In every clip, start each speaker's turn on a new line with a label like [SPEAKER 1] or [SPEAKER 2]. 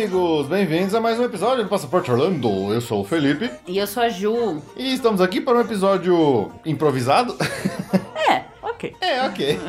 [SPEAKER 1] Amigos! Bem-vindos a mais um episódio do Passaporte Orlando. Eu sou o Felipe
[SPEAKER 2] E eu sou a Ju.
[SPEAKER 1] e estamos aqui para um episódio improvisado.
[SPEAKER 2] É, ok.
[SPEAKER 1] é, ok.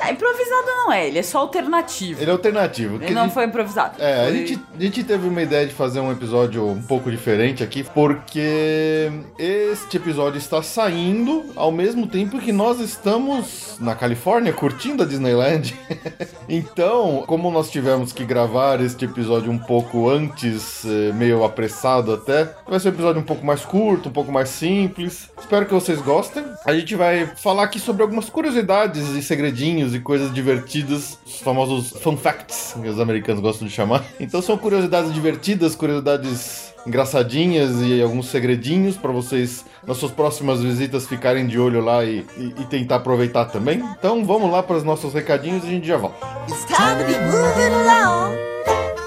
[SPEAKER 2] É, improvisado não é, ele é só alternativo.
[SPEAKER 1] Ele é alternativo.
[SPEAKER 2] Ele
[SPEAKER 1] que a
[SPEAKER 2] não
[SPEAKER 1] gente-
[SPEAKER 2] foi improvisado.
[SPEAKER 1] É, a
[SPEAKER 2] Foi-
[SPEAKER 1] gente, a gente teve uma ideia de fazer um episódio um pouco diferente aqui, porque este episódio está saindo ao mesmo tempo que nós estamos na Califórnia curtindo a Disneyland. então, como nós tivemos que gravar este episódio um pouco antes, eh, meio apressado até, vai ser um episódio um pouco mais curto, um pouco mais simples. Espero que vocês gostem. A gente vai falar aqui sobre algumas curiosidades e segredinhos e coisas divertidas, os famosos fun facts, que os americanos gostam de chamar. Então são curiosidades divertidas, curiosidades engraçadinhas e alguns segredinhos para vocês nas suas próximas visitas ficarem de olho lá e, e- e tentar aproveitar também. Então vamos lá para os nossos recadinhos e a gente já volta.
[SPEAKER 3] It's time to be moving along.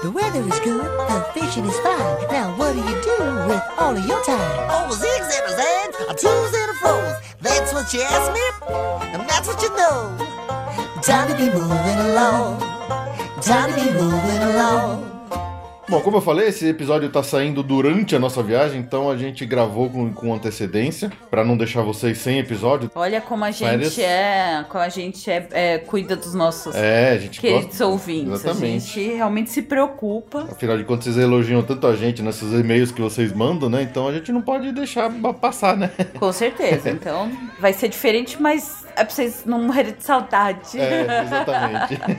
[SPEAKER 3] The weather is good, the fishing is fine. Now what do you do with all of your time? Oh, zigs and a zags, a twos and a froze. That's what you asked me, and that's what you know. Time to be moving along. Time to be moving along.
[SPEAKER 1] Bom, como eu falei, esse episódio tá saindo durante a nossa viagem, então a gente gravou com, com antecedência para não deixar vocês sem episódio.
[SPEAKER 2] Olha como a gente
[SPEAKER 1] Férias.
[SPEAKER 2] é. Como a gente é, é, cuida dos nossos
[SPEAKER 1] É, a gente
[SPEAKER 2] queridos
[SPEAKER 1] gosta.
[SPEAKER 2] ouvintes.
[SPEAKER 1] Exatamente.
[SPEAKER 2] A gente realmente se preocupa.
[SPEAKER 1] Afinal de contas, vocês elogiam tanto a gente nesses e-mails que vocês mandam, né? Então a gente não pode deixar passar, né?
[SPEAKER 2] Com certeza. Então vai ser diferente, mas é pra vocês não morrerem de saudade.
[SPEAKER 1] É, exatamente.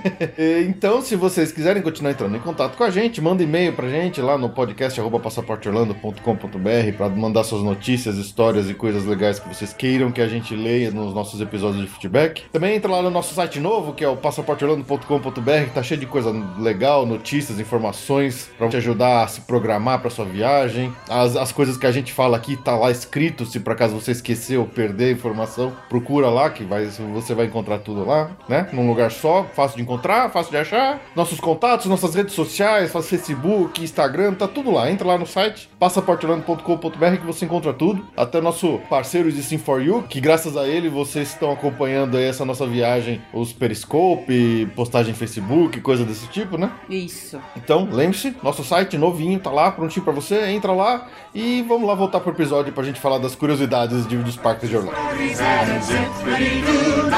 [SPEAKER 1] Então, se vocês quiserem continuar entrando em contato com a gente, manda e-mail pra gente lá no podcast passaporteorlando.com.br pra mandar suas notícias, histórias e coisas legais que vocês queiram que a gente leia nos nossos episódios de feedback. Também entra lá no nosso site novo, que é o passaporteorlando.com.br, que tá cheio de coisa legal, notícias, informações pra te ajudar a se programar pra sua viagem. As, as coisas que a gente fala aqui tá lá escrito, se por acaso você esquecer ou perder a informação, procura lá que vai, você vai encontrar tudo lá, né? Num lugar só, fácil de encontrar, fácil de achar. Nossos contatos, nossas redes sociais, faz Facebook, Instagram, tá tudo lá. Entra lá no site passaporteorlando.com.br que você encontra tudo. Até o nosso parceiro de Sim for You, que graças a ele vocês estão acompanhando aí essa nossa viagem, os Periscope, postagem em Facebook, coisa desse tipo, né?
[SPEAKER 2] Isso.
[SPEAKER 1] Então, lembre-se, nosso site novinho tá lá, prontinho pra você, entra lá e vamos lá voltar pro episódio pra gente falar das curiosidades de, dos parques de Orlando. Bom,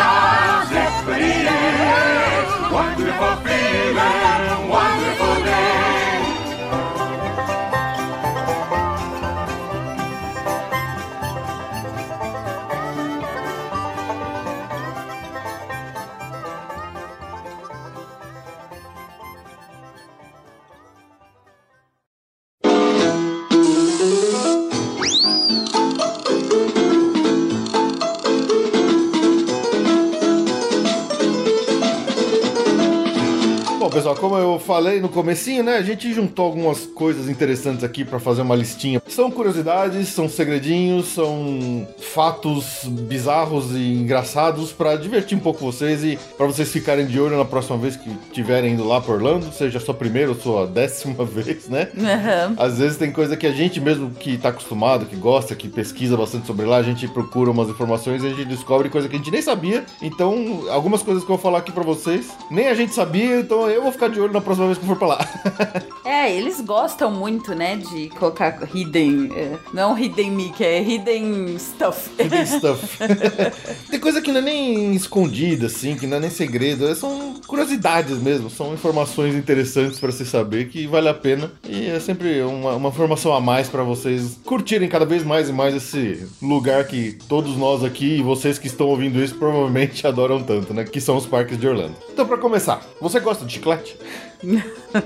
[SPEAKER 1] pessoal, como eu falei no comecinho, né, a gente juntou algumas coisas interessantes aqui pra fazer uma listinha. São curiosidades, são segredinhos, são fatos bizarros e engraçados pra divertir um pouco vocês e pra vocês ficarem de olho na próxima vez que estiverem indo lá pra Orlando, seja a sua primeira ou sua décima vez, né?
[SPEAKER 2] Aham.
[SPEAKER 1] Às vezes tem coisa que a gente mesmo que tá acostumado, que gosta, que pesquisa bastante sobre lá, a gente procura umas informações e a gente descobre coisa que a gente nem sabia. Então, algumas coisas que eu vou falar aqui pra vocês, nem a gente sabia, então eu vou ficar de olho na próxima vez que eu for pra lá.
[SPEAKER 2] É, eles gostam muito, né, de colocar hidden. é, não hidden Mickey, é hidden stuff.
[SPEAKER 1] Hidden stuff. tem coisa que não é nem escondida, assim, que não é nem segredo, é- são curiosidades mesmo, são informações interessantes pra se saber que vale a pena. E é sempre uma, uma informação a mais pra vocês curtirem cada vez mais e mais esse lugar que todos nós aqui e vocês que estão ouvindo isso provavelmente adoram tanto, né? Que são os parques de Orlando. Então, pra começar, você gosta de chiclete?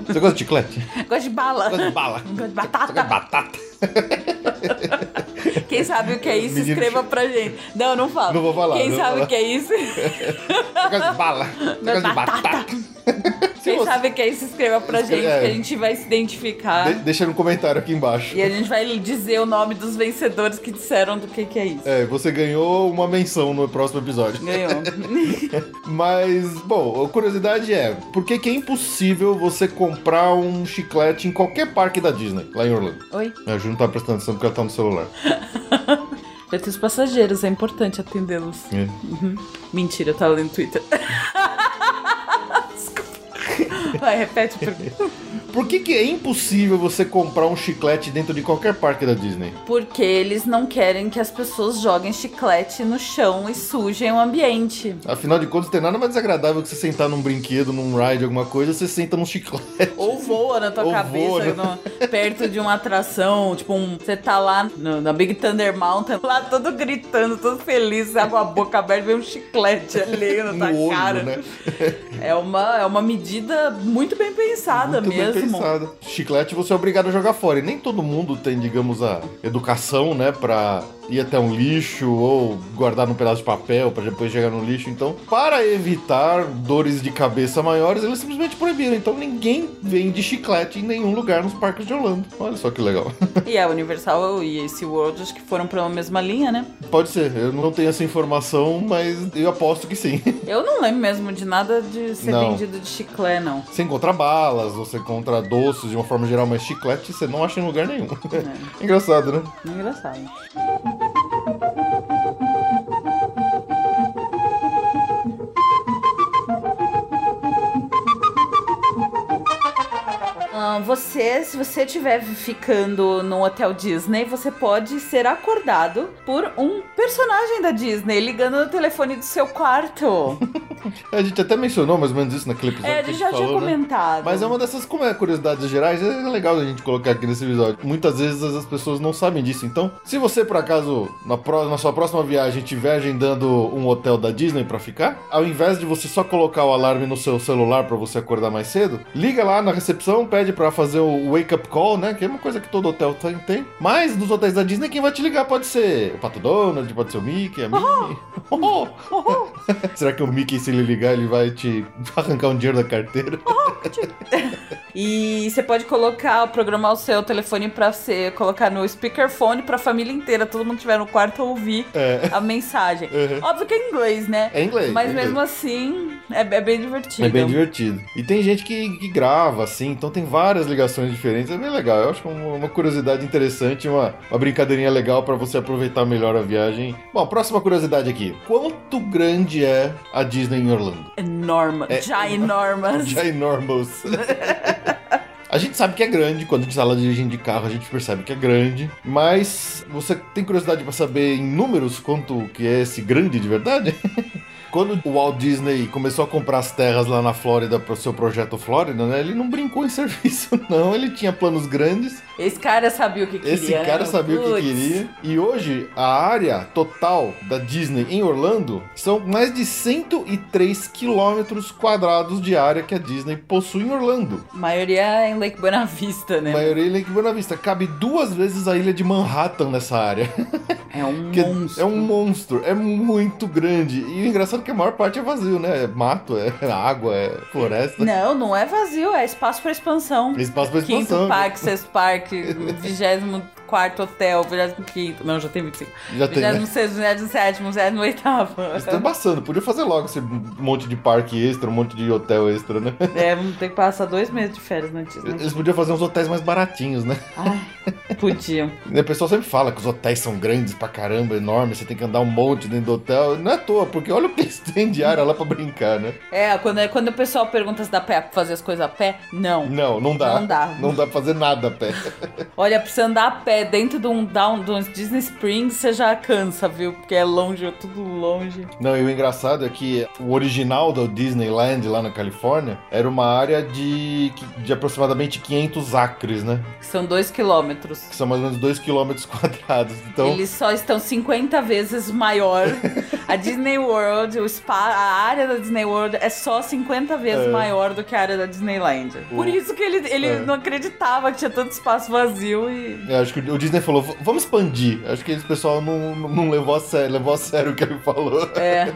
[SPEAKER 1] Você gosta de chiclete?
[SPEAKER 2] Gosto de bala.
[SPEAKER 1] Gosta de bala?
[SPEAKER 2] Gosto de
[SPEAKER 1] Você gosta de
[SPEAKER 2] batata. Quem sabe o que é isso,
[SPEAKER 1] Menino
[SPEAKER 2] escreva
[SPEAKER 1] chi-
[SPEAKER 2] pra gente. Não, não fala.
[SPEAKER 1] Não vou falar,
[SPEAKER 2] Quem sabe
[SPEAKER 1] falar.
[SPEAKER 2] o que é isso?
[SPEAKER 1] Negócio de bala. Negócio de batata.
[SPEAKER 2] Quem
[SPEAKER 1] você-
[SPEAKER 2] sabe o que é isso, escreva pra gente,
[SPEAKER 1] é.
[SPEAKER 2] que a gente vai se identificar.
[SPEAKER 1] De- deixa no comentário aqui embaixo.
[SPEAKER 2] E a gente vai dizer o nome dos vencedores que disseram do que, que é isso.
[SPEAKER 1] É, você ganhou uma menção no próximo episódio.
[SPEAKER 2] Ganhou.
[SPEAKER 1] Mas, bom, a curiosidade é, por que, que é impossível você comprar um chiclete em qualquer parque da Disney, lá em Orlando?
[SPEAKER 2] Oi?
[SPEAKER 1] A Ju não tá prestando atenção porque ela tá no celular.
[SPEAKER 2] Eu tenho os passageiros, é importante atendê-los.
[SPEAKER 1] É.
[SPEAKER 2] Mentira, eu tava lendo Twitter. Desculpa. Vai, repete por quê?
[SPEAKER 1] Por que, que é impossível você comprar um chiclete dentro de qualquer parque da Disney?
[SPEAKER 2] Porque eles não querem que as pessoas joguem chiclete no chão e sujem o ambiente.
[SPEAKER 1] Afinal de contas, tem nada mais desagradável que você sentar num brinquedo, num ride, alguma coisa, você senta num chiclete.
[SPEAKER 2] Ou voa na tua
[SPEAKER 1] Ou
[SPEAKER 2] cabeça
[SPEAKER 1] voa, né?
[SPEAKER 2] no- perto de uma atração. Tipo, um, você tá lá no- na Big Thunder Mountain, lá todo gritando, todo feliz, sabe, com a boca aberta, vem um chiclete alheio na tua
[SPEAKER 1] olho,
[SPEAKER 2] cara.
[SPEAKER 1] né?
[SPEAKER 2] É, uma, é uma medida muito bem pensada
[SPEAKER 1] Muito
[SPEAKER 2] mesmo.
[SPEAKER 1] bem Chiclete você é obrigado a jogar fora. E nem todo mundo tem, digamos, a educação, né, pra ir até um lixo ou guardar num pedaço de papel pra depois chegar no lixo. Então, para evitar dores de cabeça maiores, eles simplesmente proibiram. Então, ninguém vende chiclete em nenhum lugar nos parques de Orlando. Olha só que legal.
[SPEAKER 2] E a Universal e esse World acho que foram pela mesma linha, né?
[SPEAKER 1] Pode ser, eu não tenho essa informação, mas eu aposto que sim.
[SPEAKER 2] Eu não lembro mesmo de nada de ser
[SPEAKER 1] Não.
[SPEAKER 2] vendido de chiclete, não.
[SPEAKER 1] Você encontra balas, você encontra doces de uma forma geral, mas chiclete você não acha em lugar nenhum. Engraçado, né?
[SPEAKER 2] Engraçado. Você, se você estiver ficando no hotel Disney, você pode ser acordado por um personagem da Disney ligando no telefone do seu quarto.
[SPEAKER 1] A gente até mencionou mais ou menos isso naquele episódio.
[SPEAKER 2] É, a gente já tinha
[SPEAKER 1] falou, né?
[SPEAKER 2] comentado.
[SPEAKER 1] Mas é uma dessas como é, curiosidades gerais, é legal a gente colocar aqui nesse episódio. Muitas vezes as pessoas não sabem disso. Então, se você por acaso na, na sua próxima viagem estiver agendando um hotel da Disney pra ficar, ao invés de você só colocar o alarme no seu celular pra você acordar mais cedo, liga lá na recepção, pede pra fazer o wake up call, né? Que é uma coisa que todo hotel tem. tem. Mas nos hotéis da Disney quem vai te ligar pode ser o Pato Donald, pode ser o Mickey, a Minnie. Oh! Será que o Mickey se ele ligar ele vai te arrancar um dinheiro da carteira?
[SPEAKER 2] E você pode colocar, programar o seu telefone pra você colocar no speakerphone pra família inteira, todo mundo estiver no quarto ouvir
[SPEAKER 1] É.
[SPEAKER 2] a mensagem.
[SPEAKER 1] Uhum.
[SPEAKER 2] Óbvio que é em inglês, né?
[SPEAKER 1] É inglês.
[SPEAKER 2] Mas
[SPEAKER 1] é inglês.
[SPEAKER 2] mesmo assim, é, é bem divertido.
[SPEAKER 1] É bem divertido. E tem gente que, que grava, assim, então tem várias ligações diferentes. É bem legal. Eu acho uma, uma curiosidade interessante, uma, uma brincadeirinha legal pra você aproveitar melhor a viagem. Bom, próxima curiosidade aqui. Quanto grande é a Disney em Orlando?
[SPEAKER 2] Enorme.
[SPEAKER 1] É-
[SPEAKER 2] Ginormous.
[SPEAKER 1] Ginormous. A gente sabe que é grande, quando a gente está lá dirigindo de carro, a gente percebe que é grande. Mas você tem curiosidade para saber em números quanto que é esse grande de verdade? Quando o Walt Disney começou a comprar as terras lá na Flórida para o seu projeto Flórida, né? Ele não brincou em serviço, não. Ele tinha planos grandes.
[SPEAKER 2] Esse cara sabia o que queria.
[SPEAKER 1] Esse cara
[SPEAKER 2] né?
[SPEAKER 1] sabia o que queria. E hoje, a área total da Disney em Orlando são mais de 103 quilômetros quadrados de área que a Disney possui em Orlando.
[SPEAKER 2] A maioria é em Lake Buena Vista, né?
[SPEAKER 1] A maioria em Lake Buena Vista. Cabe duas vezes a ilha de Manhattan nessa área.
[SPEAKER 2] É um
[SPEAKER 1] Que
[SPEAKER 2] monstro.
[SPEAKER 1] É um monstro. É muito grande. E o engraçado que a maior parte é vazio, né? É mato, é água, é floresta.
[SPEAKER 2] Não, não é vazio, é espaço pra expansão.
[SPEAKER 1] Espaço pra
[SPEAKER 2] Quinto
[SPEAKER 1] expansão.
[SPEAKER 2] Parque, Sexto Parque, 24 Hotel, 25. Não, já tem 25.
[SPEAKER 1] Já tem, né?
[SPEAKER 2] 26, 27, 28.
[SPEAKER 1] Eles estão embaçando. Podia fazer logo esse monte de parque extra, um monte de hotel extra, né?
[SPEAKER 2] É, vamos ter que passar dois meses de férias na Disney.
[SPEAKER 1] Eles podiam fazer uns hotéis mais baratinhos, né?
[SPEAKER 2] Ai, podiam.
[SPEAKER 1] O pessoal sempre fala que os hotéis são grandes pra caramba, enormes, você tem que andar um monte dentro do hotel. Não é à toa, porque olha o que eles têm de área lá pra brincar, né?
[SPEAKER 2] É, quando, quando o pessoal pergunta se dá pé pra fazer as coisas a pé, não.
[SPEAKER 1] Não, não dá.
[SPEAKER 2] Não dá.
[SPEAKER 1] Não dá pra fazer nada a pé.
[SPEAKER 2] Olha, pra você andar a pé dentro de um, down, de um Disney Springs, você já cansa, viu? Porque é longe, é tudo longe.
[SPEAKER 1] Não, e o engraçado é que o original do Disneyland lá na Califórnia era uma área de, de aproximadamente 500 acres, né?
[SPEAKER 2] São 2 km. quilômetros.
[SPEAKER 1] Que são mais ou menos 2 quilômetros quadrados. Então,
[SPEAKER 2] Eles só estão 50 vezes maior. A Disney World, o spa, a área da Disney World é só 50 vezes
[SPEAKER 1] É.
[SPEAKER 2] maior do que a área da Disneyland. Por
[SPEAKER 1] O-
[SPEAKER 2] isso que ele, ele
[SPEAKER 1] É.
[SPEAKER 2] não acreditava que tinha tanto espaço vazio e.
[SPEAKER 1] eu acho que o Disney falou, "V- vamos expandir. Acho que esse pessoal não- não levou a sério, levou a sério o que ele falou.
[SPEAKER 2] É.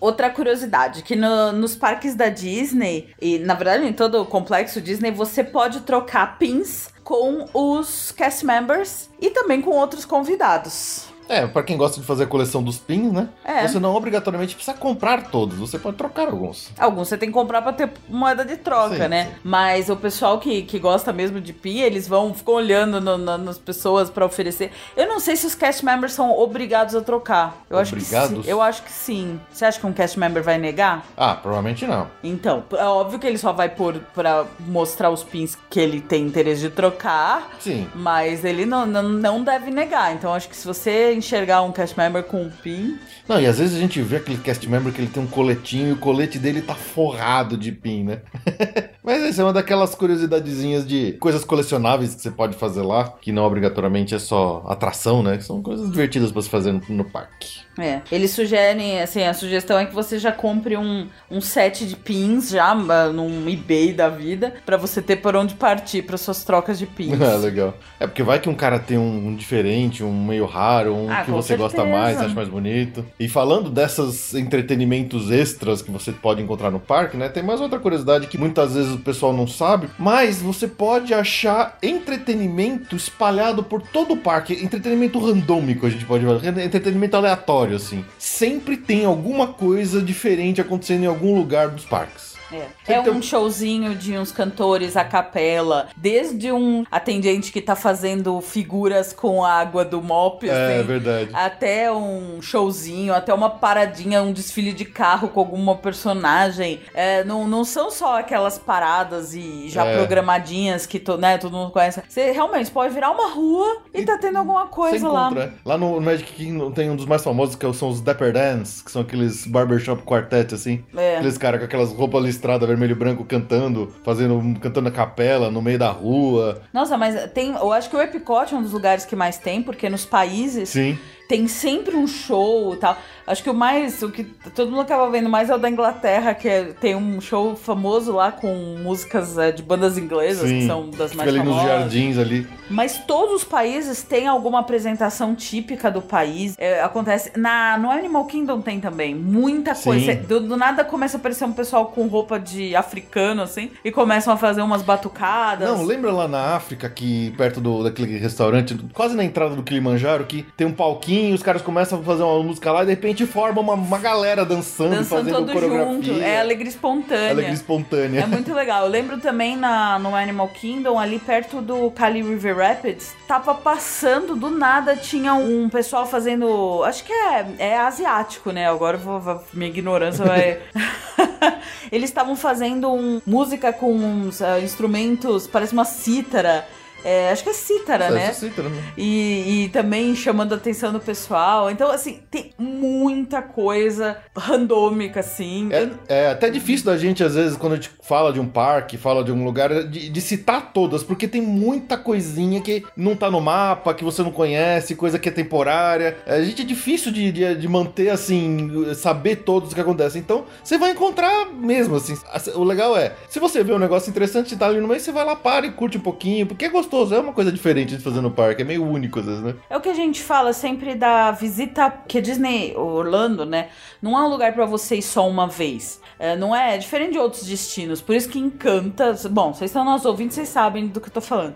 [SPEAKER 2] Outra curiosidade, que no- nos parques da Disney, e na verdade em todo o complexo Disney, você pode trocar pins com os cast members e também com outros convidados.
[SPEAKER 1] É, pra quem gosta de fazer a coleção dos pins, né?
[SPEAKER 2] É.
[SPEAKER 1] Você não obrigatoriamente precisa comprar todos, você pode trocar alguns.
[SPEAKER 2] Alguns você tem que comprar pra ter moeda de troca,
[SPEAKER 1] Sim,
[SPEAKER 2] né?
[SPEAKER 1] sim.
[SPEAKER 2] Mas o pessoal que, que gosta mesmo de pin, eles vão, ficam olhando no- na- nas pessoas pra oferecer. Eu não sei se os cast members são obrigados a trocar. Eu acho que
[SPEAKER 1] Obrigados?
[SPEAKER 2] sim. Eu acho que sim. Você acha que um cast member vai negar?
[SPEAKER 1] Ah, provavelmente não.
[SPEAKER 2] Então, é óbvio que ele só vai pôr pra mostrar os pins que ele tem interesse de trocar.
[SPEAKER 1] Sim.
[SPEAKER 2] Mas ele não, não, não deve negar. Então, acho que se você enxergar um cast member com um pin,
[SPEAKER 1] Não, e às vezes a gente vê aquele cast member que ele tem um coletinho e o colete dele tá forrado de pin, né? Mas isso é uma daquelas curiosidadezinhas de coisas colecionáveis que você pode fazer lá, que não obrigatoriamente é só atração, né? São coisas divertidas pra se fazer no, no parque.
[SPEAKER 2] É, eles sugerem, assim, a sugestão é que você já compre um, um set de pins já ah, num eBay da vida pra você ter por onde partir para suas trocas de pins.
[SPEAKER 1] Ah, legal. É porque vai que um cara tem um, um diferente, um meio raro, um
[SPEAKER 2] Ah,
[SPEAKER 1] que você gosta
[SPEAKER 2] certeza.
[SPEAKER 1] mais, acha mais bonito. E falando dessas entretenimentos extras que você pode encontrar no parque, né? Tem mais outra curiosidade que muitas vezes o pessoal não sabe, mas você pode achar entretenimento espalhado por todo o parque. Entretenimento randômico, a gente pode falar. Entretenimento aleatório, assim. Sempre tem alguma coisa diferente acontecendo em algum lugar dos parques.
[SPEAKER 2] É, É
[SPEAKER 1] ter
[SPEAKER 2] um showzinho de uns cantores a capela, desde um atendente que tá fazendo figuras com água do mop,
[SPEAKER 1] É,
[SPEAKER 2] assim,
[SPEAKER 1] verdade.
[SPEAKER 2] até um showzinho, até uma paradinha, um desfile de carro com alguma personagem. É, não, não são só aquelas paradas e já
[SPEAKER 1] É.
[SPEAKER 2] programadinhas que to, né, todo mundo conhece. Você realmente pode virar uma rua e,
[SPEAKER 1] E
[SPEAKER 2] tá tendo alguma coisa lá.
[SPEAKER 1] é. Lá no Magic Kingdom tem um dos mais famosos que são os Dapper Dance, que são aqueles barbershop quartet, assim.
[SPEAKER 2] É.
[SPEAKER 1] Aqueles caras com aquelas roupas listradas vermelho e branco cantando, fazendo, cantando a capela no meio da rua.
[SPEAKER 2] Nossa, mas tem. Eu acho que o Epcot é um dos lugares que mais tem, porque nos países
[SPEAKER 1] Sim.
[SPEAKER 2] tem sempre um show e tal. Acho que o mais, o que todo mundo acaba vendo mais é o da Inglaterra, que é- tem um show famoso lá com músicas é, de bandas inglesas,
[SPEAKER 1] Sim.
[SPEAKER 2] que são das mais
[SPEAKER 1] ali nos
[SPEAKER 2] famosas.
[SPEAKER 1] jardins ali.
[SPEAKER 2] Mas todos os países têm alguma apresentação típica do país. É, acontece. Na, no Animal Kingdom tem também. Muita coisa. Do, do nada começa a aparecer um pessoal com roupa de africano, assim, e começam a fazer umas batucadas.
[SPEAKER 1] Não, lembra lá na África, que perto do, daquele restaurante, quase na entrada do Kilimanjaro, que tem um palquinho, os caras começam a fazer uma música lá e de repente forma uma, uma galera dançando,
[SPEAKER 2] Dançando
[SPEAKER 1] fazendo
[SPEAKER 2] todo
[SPEAKER 1] coreografia.
[SPEAKER 2] junto. É alegria espontânea.
[SPEAKER 1] Alegria espontânea.
[SPEAKER 2] É muito legal. Eu lembro também na, no Animal Kingdom, ali perto do Cali River Rapids, tava passando, do nada tinha um pessoal fazendo. Acho que é, é asiático, né? Agora vou, vou- minha ignorância vai. Eles estavam fazendo um, música com uns ah, instrumentos, parece uma cítara. É, acho que é cítara, né?
[SPEAKER 1] Essa cítara, né?
[SPEAKER 2] E, e também chamando a atenção do pessoal. Então, assim, tem muita coisa randômica, assim.
[SPEAKER 1] É, é até difícil da gente, às vezes, quando a gente fala de um parque, fala de um lugar, de, de citar todas, porque tem muita coisinha que não tá no mapa, que você não conhece, coisa que é temporária. A gente é difícil de, de, de manter, assim, saber todos o que acontece. Então, você vai encontrar mesmo, assim. O legal é, se você vê um negócio interessante, tá ali no meio, você vai lá, para e curte um pouquinho, porque é gostoso, é uma coisa diferente de fazer no parque, é meio único, às vezes, né?
[SPEAKER 2] É o que a gente fala sempre da visita, que Disney, Orlando, né? Não é um lugar pra você ir só uma vez. É, não é, é diferente de outros destinos. Por isso que encanta. Bom, vocês estão nos ouvindo, vocês sabem do que eu tô falando.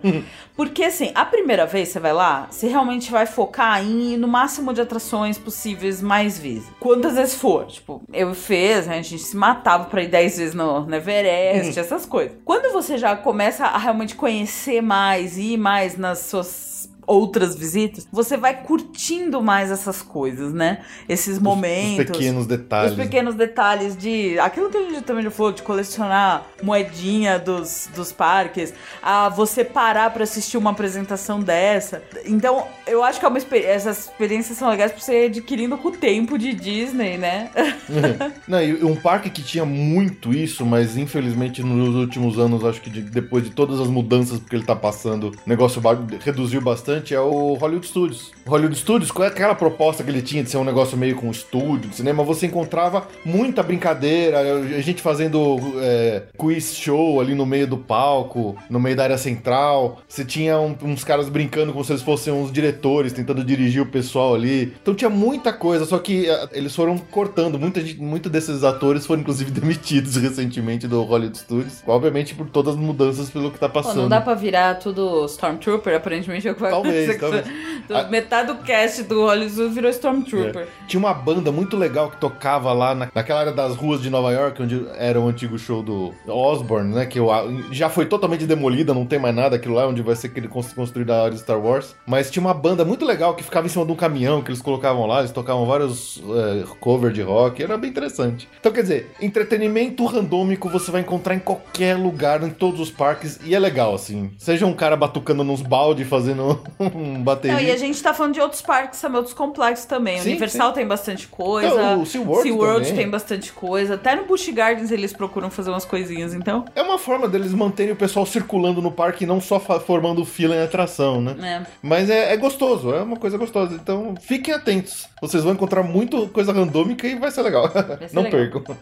[SPEAKER 2] Porque assim, a primeira vez você vai lá, você realmente vai focar em ir no máximo de atrações possíveis mais vezes. Quantas vezes for. Tipo, eu fiz, né, a gente se matava pra ir 10 vezes no, no Everest, essas coisas. Quando você já começa a realmente conhecer mais, ir mais nas suas outras visitas, você vai curtindo mais essas coisas, né? Esses momentos.
[SPEAKER 1] Os pequenos detalhes.
[SPEAKER 2] Os pequenos detalhes de. Aquilo que a gente também já falou, de colecionar moedinha dos, dos parques, a você parar pra assistir uma apresentação dessa. Então, eu acho que é uma experi- essas experiências são legais pra você ir adquirindo com o tempo de Disney, né?
[SPEAKER 1] Não, e um parque que tinha muito isso, mas infelizmente nos últimos anos, acho que de- depois de todas as mudanças que ele tá passando, o negócio reduziu bastante, é o Hollywood Studios. O Hollywood Studios, qual é aquela proposta que ele tinha de ser um negócio meio com estúdio de cinema? Você encontrava muita brincadeira, a gente fazendo é, quiz show ali no meio do palco, no meio da área central. Você tinha um- uns caras brincando como se eles fossem uns diretores, tentando dirigir o pessoal ali. Então tinha muita coisa, só que ah, eles foram cortando. Muita gente, muito desses atores foram inclusive demitidos recentemente do Hollywood Studios. Obviamente por todas as mudanças pelo que tá
[SPEAKER 2] Pô,
[SPEAKER 1] passando.
[SPEAKER 2] não dá pra virar tudo Stormtrooper, aparentemente é o que vai
[SPEAKER 1] Talvez, talvez.
[SPEAKER 2] Metade do cast do Hollywood virou Stormtrooper.
[SPEAKER 1] É. Tinha uma banda muito legal que tocava lá na- naquela área das ruas de Nova York, onde era o antigo show do Osborne, né? Que eu- já foi totalmente demolida, não tem mais nada aquilo lá, onde vai ser aquele cons- construído a área de Star Wars. Mas tinha uma banda muito legal que ficava em cima de um caminhão que eles colocavam lá, eles tocavam vários é, covers de rock, era bem interessante. Então, quer dizer, entretenimento randômico você vai encontrar em qualquer lugar, em todos os parques, e é legal, assim. Seja um cara batucando nos balde, fazendo um bateria.
[SPEAKER 2] Não, e a gente tá falando de outros parques também, outros complexos também.
[SPEAKER 1] Sim,
[SPEAKER 2] Universal tem bastante coisa.
[SPEAKER 1] Não, o SeaWorld também.
[SPEAKER 2] tem bastante coisa. Até no Busch Gardens eles procuram fazer umas coisinhas, então.
[SPEAKER 1] É uma forma deles manterem o pessoal circulando no parque e não só formando fila em atração, né?
[SPEAKER 2] É.
[SPEAKER 1] Mas é, é gostoso, é uma coisa gostosa. Então fiquem atentos. Vocês vão encontrar muito coisa randômica e vai ser legal.
[SPEAKER 2] ser
[SPEAKER 1] não
[SPEAKER 2] legal.
[SPEAKER 1] percam.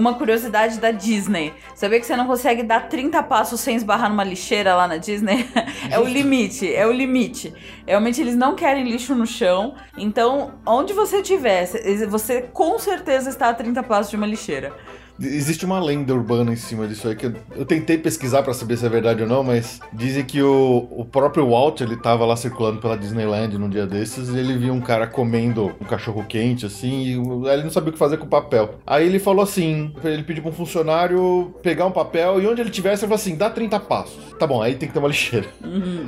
[SPEAKER 2] Uma curiosidade da Disney. Sabia que você não consegue dar 30 passos sem esbarrar numa lixeira lá na Disney? é o limite, é o limite. Realmente eles não querem lixo no chão. Então, onde você estiver, você com certeza está a 30 passos de uma lixeira.
[SPEAKER 1] Existe uma lenda urbana em cima disso aí que eu, eu tentei pesquisar pra saber se é verdade ou não, mas dizem que o, o próprio Walt ele tava lá circulando pela Disneyland num dia desses e ele viu um cara comendo um cachorro quente assim e aí ele não sabia o que fazer com o papel. Aí ele falou assim, ele pediu pra um funcionário pegar um papel e onde ele tivesse ele falou assim, dá 30 passos. Tá bom, aí tem que ter uma lixeira.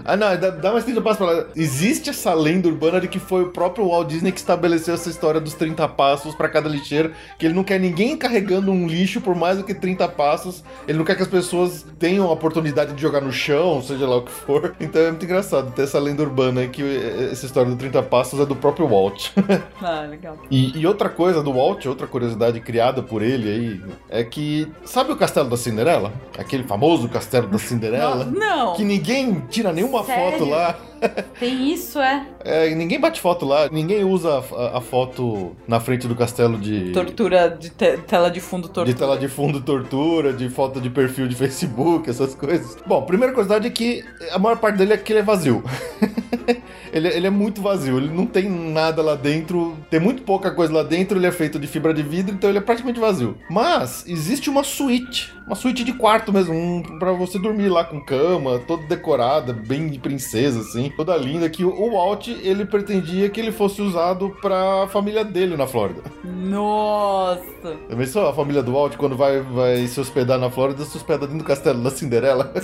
[SPEAKER 1] Ah, não, dá, dá mais 30 passos pra lá. Existe essa lenda urbana de que foi o próprio Walt Disney que estabeleceu essa história dos 30 passos pra cada lixeira, que ele não quer ninguém carregando um lixo por mais do que 30 passos. Ele não quer que as pessoas tenham a oportunidade de jogar no chão, seja lá o que for. Então é muito engraçado ter essa lenda urbana aí que essa história do 30 passos é do próprio Walt.
[SPEAKER 2] Ah, legal.
[SPEAKER 1] E, e outra coisa do Walt, outra curiosidade criada por ele aí, é que. Sabe o castelo da Cinderela? Aquele famoso castelo da Cinderela?
[SPEAKER 2] Não,
[SPEAKER 1] Que ninguém tira nenhuma
[SPEAKER 2] Sério?
[SPEAKER 1] foto lá.
[SPEAKER 2] Tem isso, é.
[SPEAKER 1] É, ninguém bate foto lá. Ninguém usa a, a foto na frente do castelo de.
[SPEAKER 2] Tortura de te- tela de fundo tortura.
[SPEAKER 1] De tela de fundo tortura, de foto de perfil de Facebook, essas coisas. Bom, primeira curiosidade é que a maior parte dele é que ele é vazio. ele, ele é muito vazio, ele não tem nada lá dentro, tem muito pouca coisa lá dentro, ele é feito de fibra de vidro, então ele é praticamente vazio. Mas existe uma suíte, uma suíte de quarto mesmo, um, para você dormir lá com cama, toda decorada, bem de princesa, assim, toda linda, que o, Walt, ele pretendia que ele fosse usado pra família dele na Flórida.
[SPEAKER 2] Nossa!
[SPEAKER 1] Já pensou a família do Walt, quando vai, vai se hospedar na Flórida, se hospeda dentro do castelo da Cinderela?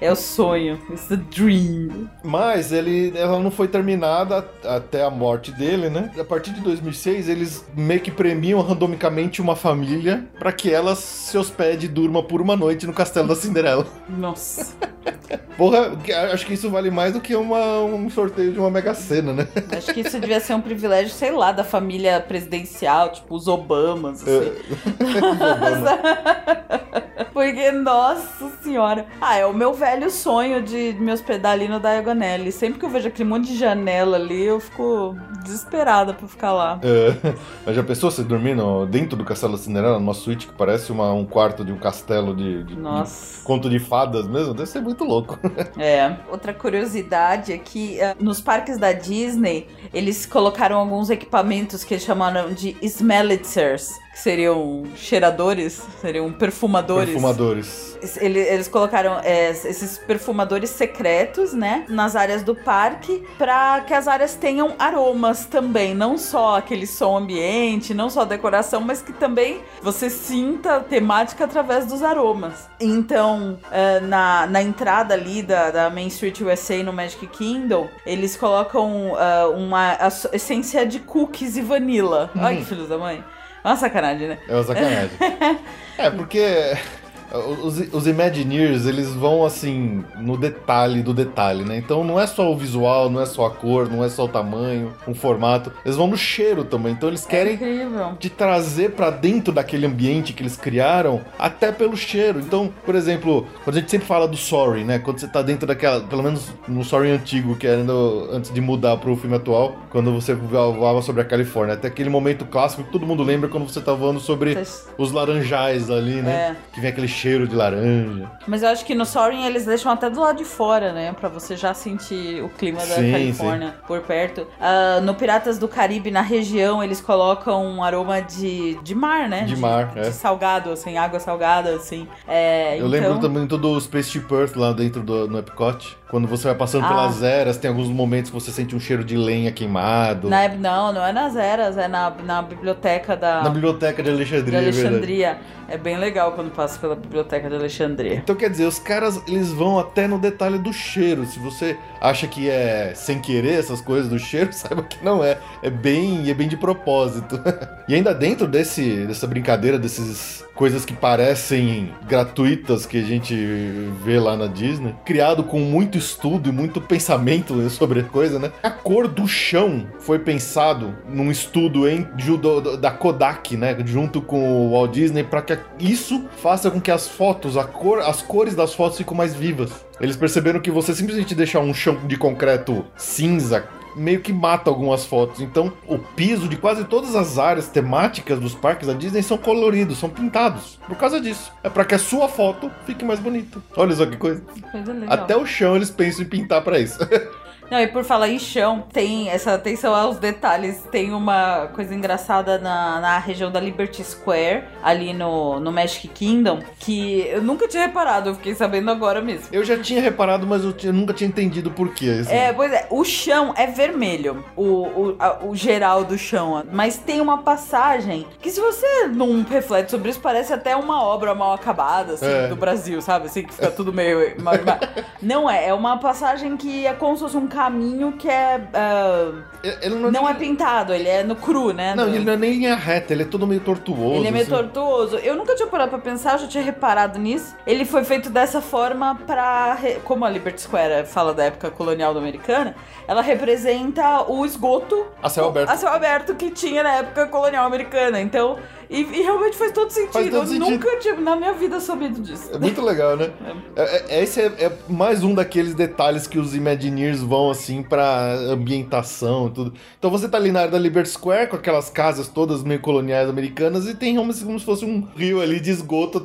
[SPEAKER 2] É o sonho. It's the dream.
[SPEAKER 1] Mas ele, ela não foi terminada até a morte dele, né? A partir de 2006, eles meio que premiam randomicamente uma família pra que ela se hospede e durma por uma noite no castelo da Cinderela.
[SPEAKER 2] Nossa.
[SPEAKER 1] Porra, acho que isso vale mais do que uma- um sorteio de uma mega sena, né?
[SPEAKER 2] Acho que isso devia ser um privilégio, sei lá, da família presidencial, tipo os Obamas, assim. Porque, nossa senhora. Ah, é o meu velho sonho de me hospedar ali no Diagonelli. Sempre que eu vejo aquele monte de janela ali, eu fico desesperada pra ficar lá.
[SPEAKER 1] É, mas já pensou você dormir no- dentro do castelo Cinderela, numa suíte que parece uma- um quarto de um castelo de, de- de conto de fadas mesmo? Deve ser muito louco.
[SPEAKER 2] É. Outra curiosidade é que eh, nos parques da Disney, eles colocaram alguns equipamentos que eles chamaram de smellitzers, que seriam cheiradores, seriam perfumadores.
[SPEAKER 1] Perfumadores.
[SPEAKER 2] ele- eles colocaram é, esses perfumadores secretos, né, nas áreas do parque, para que as áreas tenham aromas também, não só aquele som ambiente, não só decoração, mas que também você sinta a temática através dos aromas. Então, é, na, na entrada ali da, da Main Street USA no Magic Kingdom, eles colocam é, uma essência de cookies e vanilla. Ai, que filhos da mãe. Uma sacanagem, né?
[SPEAKER 1] É uma sacanagem. é, porque os, os Imagineers, eles vão assim, no detalhe do detalhe, né? Então não é só o visual, não é só a cor, não é só o tamanho, o formato. Eles vão no cheiro também. Então eles
[SPEAKER 2] É
[SPEAKER 1] querem
[SPEAKER 2] incrível.
[SPEAKER 1] de trazer pra dentro daquele ambiente que eles criaram, até pelo cheiro. Então, por exemplo, quando a gente sempre fala do Sorry, né? Quando você tá dentro daquela, pelo menos no Sorry antigo, que era ainda antes de mudar pro filme atual, quando você voava sobre a Califórnia, até aquele momento clássico que todo mundo lembra quando você tá voando sobre
[SPEAKER 2] Vocês-
[SPEAKER 1] os laranjais ali, né? Que vem aquele cheiro de laranja.
[SPEAKER 2] Mas eu acho que no Soaring eles deixam até do lado de fora, né? Pra você já sentir o clima da
[SPEAKER 1] Sim,
[SPEAKER 2] Califórnia por perto. Ah, no Piratas do Caribe, na região, eles colocam um aroma de, de mar, né?
[SPEAKER 1] De mar, é.
[SPEAKER 2] de salgado, assim, água salgada, assim. É,
[SPEAKER 1] Eu
[SPEAKER 2] então...
[SPEAKER 1] lembro também do Spaceship Earth lá dentro do no Epcot. Quando você vai passando
[SPEAKER 2] Ah.
[SPEAKER 1] pelas eras, tem alguns momentos que você sente um cheiro de lenha queimado.
[SPEAKER 2] Na, não, não é nas eras, é na, na biblioteca da,
[SPEAKER 1] Na biblioteca de
[SPEAKER 2] de
[SPEAKER 1] Alexandria, é verdade.
[SPEAKER 2] Alexandria. É bem legal quando passa pela biblioteca de Alexandria.
[SPEAKER 1] Então quer dizer, os caras eles vão até no detalhe do cheiro. Se você acha que é sem querer essas coisas do cheiro, saiba que não é. É bem, é bem de propósito. e ainda dentro desse, dessa brincadeira, dessas coisas que parecem gratuitas que a gente vê lá na Disney, criado com muito estudo e muito pensamento sobre a coisa, né? A cor do chão foi pensado num estudo em, da Kodak, né? Junto com o Walt Disney, para que isso faça com que as fotos, a cor, as cores das fotos ficam mais vivas. Eles perceberam que você simplesmente deixar um chão de concreto cinza meio que mata algumas fotos. Então, o piso de quase todas as áreas temáticas dos parques da Disney são coloridos, são pintados. Por causa disso. É para que a sua foto fique mais bonita. Olha só que coisa.
[SPEAKER 2] Coisa.
[SPEAKER 1] Até o chão eles pensam em pintar para isso.
[SPEAKER 2] Não, e por falar em chão, tem essa atenção aos detalhes. Tem uma coisa engraçada na, na região da Liberty Square, ali no, no Magic Kingdom, que eu nunca tinha reparado, eu fiquei sabendo agora mesmo.
[SPEAKER 1] Eu já tinha reparado, mas eu tinha- nunca tinha entendido por quê. assim.
[SPEAKER 2] É, pois é, o chão é vermelho, o, o, a- o geral do chão, mas tem uma passagem que se você não reflete sobre isso, parece até uma obra mal acabada, assim,
[SPEAKER 1] É.
[SPEAKER 2] do Brasil, sabe? Assim, que fica tudo meio... não é, é uma passagem que é como se fosse um caminho que é... ah,
[SPEAKER 1] Ele não,
[SPEAKER 2] não é
[SPEAKER 1] nem-
[SPEAKER 2] pintado, ele é no cru, né?
[SPEAKER 1] Não,
[SPEAKER 2] No-
[SPEAKER 1] ele não é nem linha reta, ele é todo meio tortuoso.
[SPEAKER 2] Ele é meio
[SPEAKER 1] assim.
[SPEAKER 2] tortuoso. Eu nunca tinha parado pra pensar, eu já tinha reparado nisso. Ele foi feito dessa forma pra. re- Como a Liberty Square fala da época colonial americana, ela representa o esgoto
[SPEAKER 1] A céu aberto.
[SPEAKER 2] a céu aberto que tinha na época colonial americana. Então, e, e realmente faz todo sentido.
[SPEAKER 1] Faz todo
[SPEAKER 2] eu
[SPEAKER 1] sentido.
[SPEAKER 2] nunca tinha na minha vida soubido disso.
[SPEAKER 1] É muito legal, né? É- é- esse é, é mais um daqueles detalhes que os Imagineers vão, assim, pra ambientação e tudo. Então você tá ali na área da Liberty Square, com aquelas casas todas meio coloniais americanas, e tem como se, como se fosse um rio ali de esgoto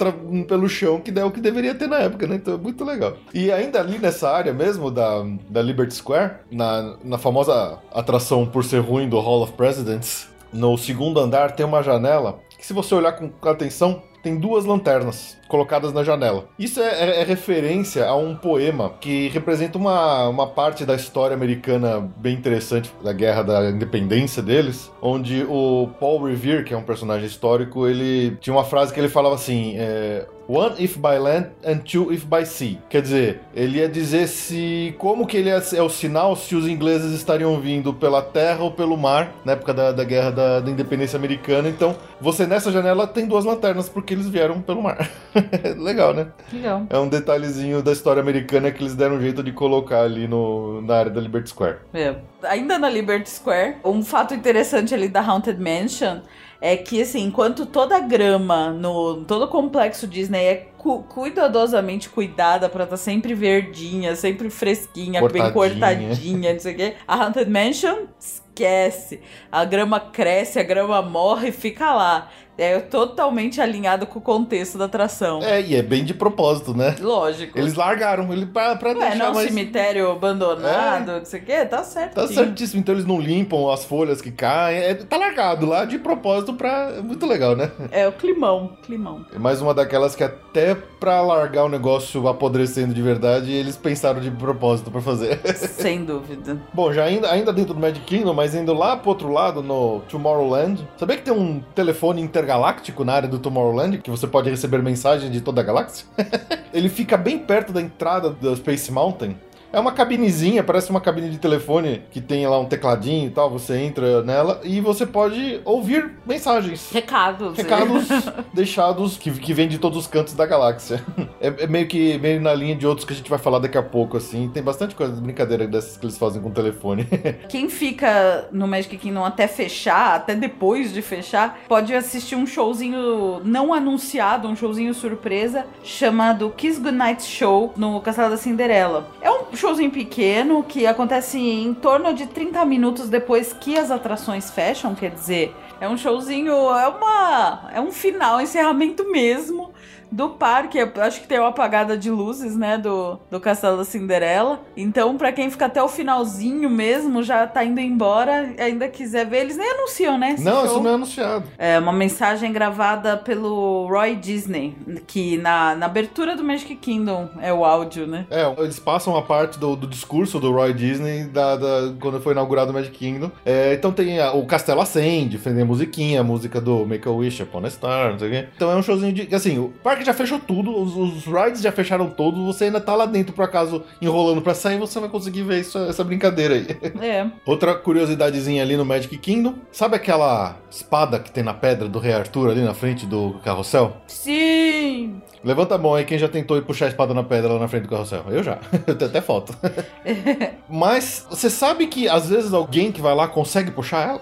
[SPEAKER 1] pelo chão, que é o que deveria ter na época, né? Então é muito legal. E ainda ali nessa área mesmo, da, da Liberty Square, na, na famosa atração por ser ruim do Hall of Presidents, no segundo andar tem uma janela que se você olhar com atenção, tem duas lanternas colocadas na janela. Isso é, é- é referência a um poema que representa uma, uma parte da história americana bem interessante da guerra da independência deles, onde o Paul Revere, que é um personagem histórico, ele tinha uma frase que ele falava assim: é, One if by land and two if by sea. Quer dizer, ele ia dizer se como que ele é, é o sinal se os ingleses estariam vindo pela terra ou pelo mar na época da, da guerra da, da independência americana. Então, você nessa janela tem duas lanternas porque eles vieram pelo mar. Legal, né?
[SPEAKER 2] Legal.
[SPEAKER 1] É um detalhezinho da história americana que eles deram um jeito de colocar ali no, na área da Liberty Square.
[SPEAKER 2] É. Ainda na Liberty Square, um fato interessante ali da Haunted Mansion é que, assim, enquanto toda a grama no todo o complexo Disney é cu- cuidadosamente cuidada pra estar sempre verdinha, sempre fresquinha, bem
[SPEAKER 1] Cortadinha.
[SPEAKER 2] cortadinha, não sei o quê, a Haunted Mansion esquece. A grama cresce, a grama morre e fica lá. É totalmente alinhado com o contexto da atração.
[SPEAKER 1] É, e é bem de propósito, né?
[SPEAKER 2] Lógico.
[SPEAKER 1] Eles largaram ele pra, pra
[SPEAKER 2] Ué,
[SPEAKER 1] deixar
[SPEAKER 2] não é um
[SPEAKER 1] mais...
[SPEAKER 2] cemitério abandonado, não sei o quê, tá certo.
[SPEAKER 1] Tá certíssimo, então eles não limpam as folhas que caem. É, tá largado lá de propósito pra. É muito legal, né?
[SPEAKER 2] É o climão, climão.
[SPEAKER 1] É mais uma daquelas que até pra largar o negócio apodrecendo de verdade, eles pensaram de propósito pra fazer.
[SPEAKER 2] Sem dúvida.
[SPEAKER 1] Bom, já ainda, ainda dentro do Magic Kingdom, mas indo lá pro outro lado, no Tomorrowland. Sabia que tem um telefone intergaláctico na área do Tomorrowland, que você pode receber mensagem de toda a galáxia? Ele fica bem perto da entrada do Space Mountain. É uma cabinezinha, parece uma cabine de telefone que tem lá um tecladinho e tal. Você entra nela e você pode ouvir mensagens.
[SPEAKER 2] Recados.
[SPEAKER 1] Recados deixados que, que vêm de todos os cantos da galáxia. É, é meio que meio na linha de outros que a gente vai falar daqui a pouco, assim. Tem bastante coisa, brincadeira dessas que eles fazem com o telefone.
[SPEAKER 2] Quem fica no Magic Kingdom até fechar, até depois de fechar, pode assistir um showzinho não anunciado, um showzinho surpresa, chamado Kiss Goodnight Show no Castelo da Cinderela. É um showzinho pequeno que acontece em torno de 30 minutos depois que as atrações fecham, quer dizer, é um showzinho, é uma é um final, encerramento mesmo do parque. Acho que tem uma apagada de luzes, né, do, do Castelo da Cinderela. Então, pra quem fica até o finalzinho mesmo, já tá indo embora, ainda quiser ver, eles nem anunciam, né?
[SPEAKER 1] não,
[SPEAKER 2] show.
[SPEAKER 1] isso não é anunciado.
[SPEAKER 2] É uma mensagem gravada pelo Roy Disney, que na, na abertura do Magic Kingdom é o áudio, né?
[SPEAKER 1] É, eles passam a parte do, do discurso do Roy Disney da, da- quando foi inaugurado o Magic Kingdom. É, então tem a- o Castelo Acende, tem a musiquinha, a música do Make a Wish Upon a Star, não sei o quê. Então é um showzinho de. Assim, o parque já fechou tudo, os, os rides já fecharam todos, você ainda tá lá dentro, por acaso, enrolando pra sair, você vai conseguir ver isso- essa brincadeira aí.
[SPEAKER 2] É.
[SPEAKER 1] Outra curiosidadezinha ali no Magic Kingdom. Sabe aquela espada que tem na pedra do Rei Arthur ali na frente do carrossel?
[SPEAKER 2] Sim!
[SPEAKER 1] Levanta a mão aí quem já tentou ir puxar a espada na pedra lá na frente do carrossel. Eu já. Eu tenho até foto. Mas você sabe que às vezes alguém que vai lá consegue puxar ela?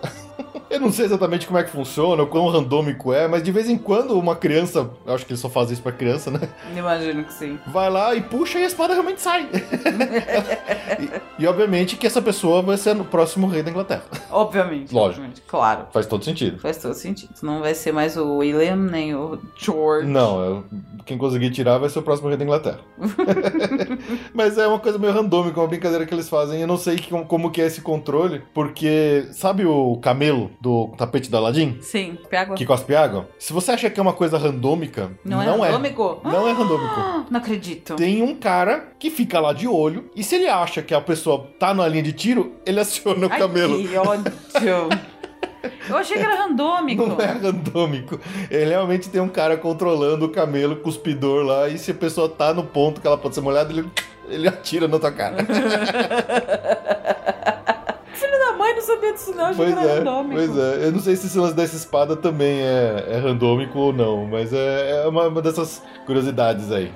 [SPEAKER 1] Eu não sei exatamente como é que funciona, o quão randômico é, mas de vez em quando uma criança, eu acho que eles só fazem isso pra criança, né?
[SPEAKER 2] Imagino que sim.
[SPEAKER 1] Vai lá e puxa e a espada realmente sai. e, e obviamente que essa pessoa vai ser o próximo rei da Inglaterra.
[SPEAKER 2] Obviamente.
[SPEAKER 1] Lógico.
[SPEAKER 2] obviamente, Claro.
[SPEAKER 1] Faz todo sentido.
[SPEAKER 2] Faz todo sentido. Não vai ser mais o William nem o George.
[SPEAKER 1] Não, eu- quem conseguir tirar vai ser o próximo rei da Inglaterra. Mas é uma coisa meio randômica, uma brincadeira que eles fazem. Eu não sei que- como que é esse controle, porque sabe o camelo do tapete da Aladdin?
[SPEAKER 2] Sim, pega.
[SPEAKER 1] Que cospe água? Se você acha que é uma coisa randômica,
[SPEAKER 2] Não,
[SPEAKER 1] não,
[SPEAKER 2] é
[SPEAKER 1] é.
[SPEAKER 2] randômico?
[SPEAKER 1] Não é randômico.
[SPEAKER 2] Ah, não acredito.
[SPEAKER 1] Tem um cara que fica lá de olho, e se ele acha que a pessoa tá na linha de tiro, ele aciona o
[SPEAKER 2] Ai,
[SPEAKER 1] camelo.
[SPEAKER 2] que ódio. Eu achei que era randômico.
[SPEAKER 1] Não é randômico. Ele realmente tem um cara controlando o camelo, cuspidor lá, e se a pessoa tá no ponto que ela pode ser molhada, ele, ele atira na tua cara.
[SPEAKER 2] Filho da mãe não sabia disso, não. Achei
[SPEAKER 1] pois
[SPEAKER 2] que era
[SPEAKER 1] é,
[SPEAKER 2] randômico.
[SPEAKER 1] pois é. Eu não sei se esse lance dessa espada também é, é randômico ou não, mas é, é uma, uma dessas curiosidades aí.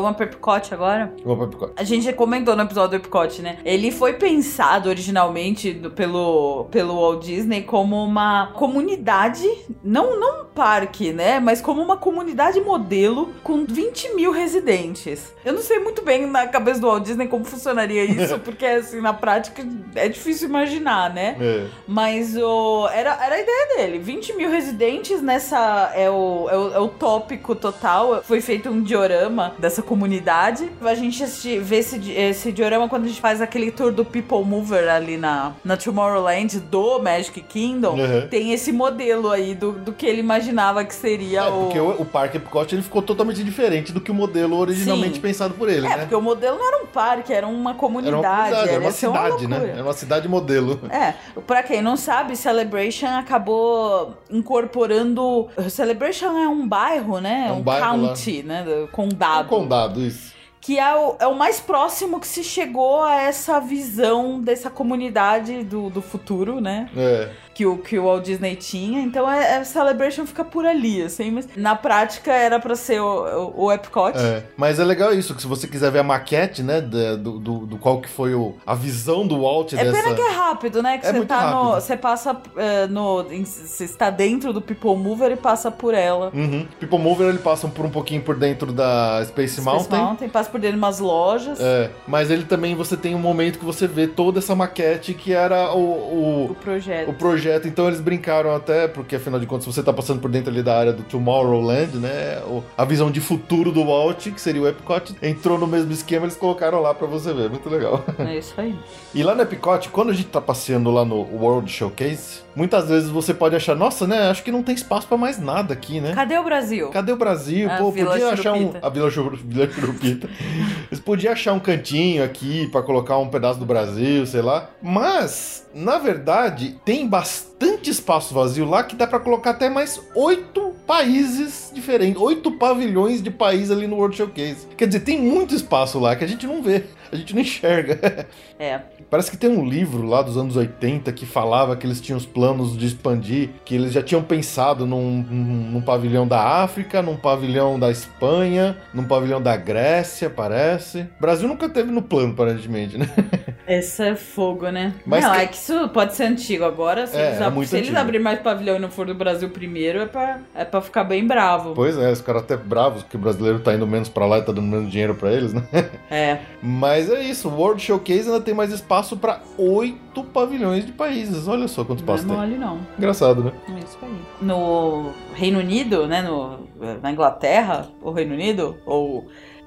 [SPEAKER 2] Vamos pro Epcot agora?
[SPEAKER 1] Vamos pra Epcot.
[SPEAKER 2] A gente já comentou no episódio do Epcot, né? Ele foi pensado originalmente pelo, pelo Walt Disney como uma comunidade, não, não um parque, né? Mas como uma comunidade modelo com 20 mil residentes. Eu não sei muito bem na cabeça do Walt Disney como funcionaria isso, porque assim, na prática é difícil imaginar, né?
[SPEAKER 1] É.
[SPEAKER 2] Mas o, era, era a ideia dele. 20 mil residentes nessa. É o, é o, é o tópico total. Foi feito um diorama dessa comunidade. A gente vê esse, esse diorama quando a gente faz aquele tour do People Mover ali na, na Tomorrowland do Magic Kingdom.
[SPEAKER 1] Uhum.
[SPEAKER 2] Tem esse modelo aí do, do que ele imaginava que seria
[SPEAKER 1] É,
[SPEAKER 2] o.
[SPEAKER 1] porque o, o parque Epcot ele ficou totalmente diferente do que o modelo originalmente
[SPEAKER 2] Sim.
[SPEAKER 1] pensado por ele,
[SPEAKER 2] É,
[SPEAKER 1] né?
[SPEAKER 2] porque o modelo não era um parque, era uma comunidade.
[SPEAKER 1] Era uma comunidade, era uma cidade, né?
[SPEAKER 2] loucura.
[SPEAKER 1] Era uma cidade modelo.
[SPEAKER 2] É, pra quem não sabe, Celebration acabou incorporando. Celebration é um bairro, né?
[SPEAKER 1] É um bairro
[SPEAKER 2] county, né? do Condado.
[SPEAKER 1] Um condado, isso.
[SPEAKER 2] Que é o, é o mais próximo que se chegou a essa visão dessa comunidade do, do futuro, né?
[SPEAKER 1] É.
[SPEAKER 2] que o, que o Walt Disney tinha. Então é, é Celebration fica por ali, assim. Mas na prática era pra ser o, o, o Epcot.
[SPEAKER 1] É, mas é legal isso, que se você quiser ver a maquete, né, do, do, do qual que foi o, a visão do Walt
[SPEAKER 2] É
[SPEAKER 1] dessa...
[SPEAKER 2] pena que é rápido, né? Que
[SPEAKER 1] É
[SPEAKER 2] você tá no.
[SPEAKER 1] rápido.
[SPEAKER 2] Você passa é, no. Você está dentro do People Mover e passa por ela.
[SPEAKER 1] Uhum. People Mover, ele passa por um pouquinho por dentro da Space,
[SPEAKER 2] Space
[SPEAKER 1] Mountain.
[SPEAKER 2] Mountain, passa por dentro de umas lojas.
[SPEAKER 1] É, mas ele também, você tem um momento que você vê toda essa maquete que era o,
[SPEAKER 2] O
[SPEAKER 1] o,
[SPEAKER 2] projeto.
[SPEAKER 1] o projeto. Então eles brincaram até, porque afinal de contas, você tá passando por dentro ali da área do Tomorrowland, né? a visão de futuro do Walt, que seria o Epcot, entrou no mesmo esquema, eles colocaram lá pra você ver. Muito legal.
[SPEAKER 2] É isso aí.
[SPEAKER 1] E lá no Epcot, quando a gente tá passeando lá no World Showcase, muitas vezes você pode achar, nossa, né? Acho que não tem espaço pra mais nada aqui, né?
[SPEAKER 2] Cadê o Brasil?
[SPEAKER 1] Cadê o Brasil?
[SPEAKER 2] A
[SPEAKER 1] Pô,
[SPEAKER 2] Vila
[SPEAKER 1] podia achar um.
[SPEAKER 2] Churupita.
[SPEAKER 1] A Vila, Churu- Vila Churupita. Eles podiam achar um cantinho aqui pra colocar um pedaço do Brasil, sei lá. Mas, na verdade, tem bastante us espaço vazio lá que dá pra colocar até mais oito países diferentes. Oito pavilhões de país ali no World Showcase. Quer dizer, tem muito espaço lá que a gente não vê. A gente não enxerga.
[SPEAKER 2] É.
[SPEAKER 1] Parece que tem um livro lá dos anos 80 que falava que eles tinham os planos de expandir, que eles já tinham pensado num, num- num pavilhão da África, num pavilhão da Espanha, num pavilhão da Grécia, parece. O Brasil nunca teve no plano, aparentemente, né?
[SPEAKER 2] Esse é fogo, né?
[SPEAKER 1] Mas
[SPEAKER 2] não,
[SPEAKER 1] que-
[SPEAKER 2] é que isso pode ser antigo. Agora, se,
[SPEAKER 1] É,
[SPEAKER 2] eles, ab-
[SPEAKER 1] muito
[SPEAKER 2] se eles
[SPEAKER 1] antigo.
[SPEAKER 2] abrirem mais pavilhão e não for do Brasil primeiro, é pra, é pra ficar bem bravo.
[SPEAKER 1] Pois é, os caras até bravos que o brasileiro tá indo menos pra lá e tá dando menos dinheiro pra eles, né?
[SPEAKER 2] É.
[SPEAKER 1] Mas é isso, o World Showcase ainda tem mais espaço pra oito pavilhões de países. Olha só quanto
[SPEAKER 2] Não é
[SPEAKER 1] espaço tem.
[SPEAKER 2] mole, não.
[SPEAKER 1] Engraçado, né?
[SPEAKER 2] É isso aí. No Reino Unido, né? No, na Inglaterra, o Reino Unido, ou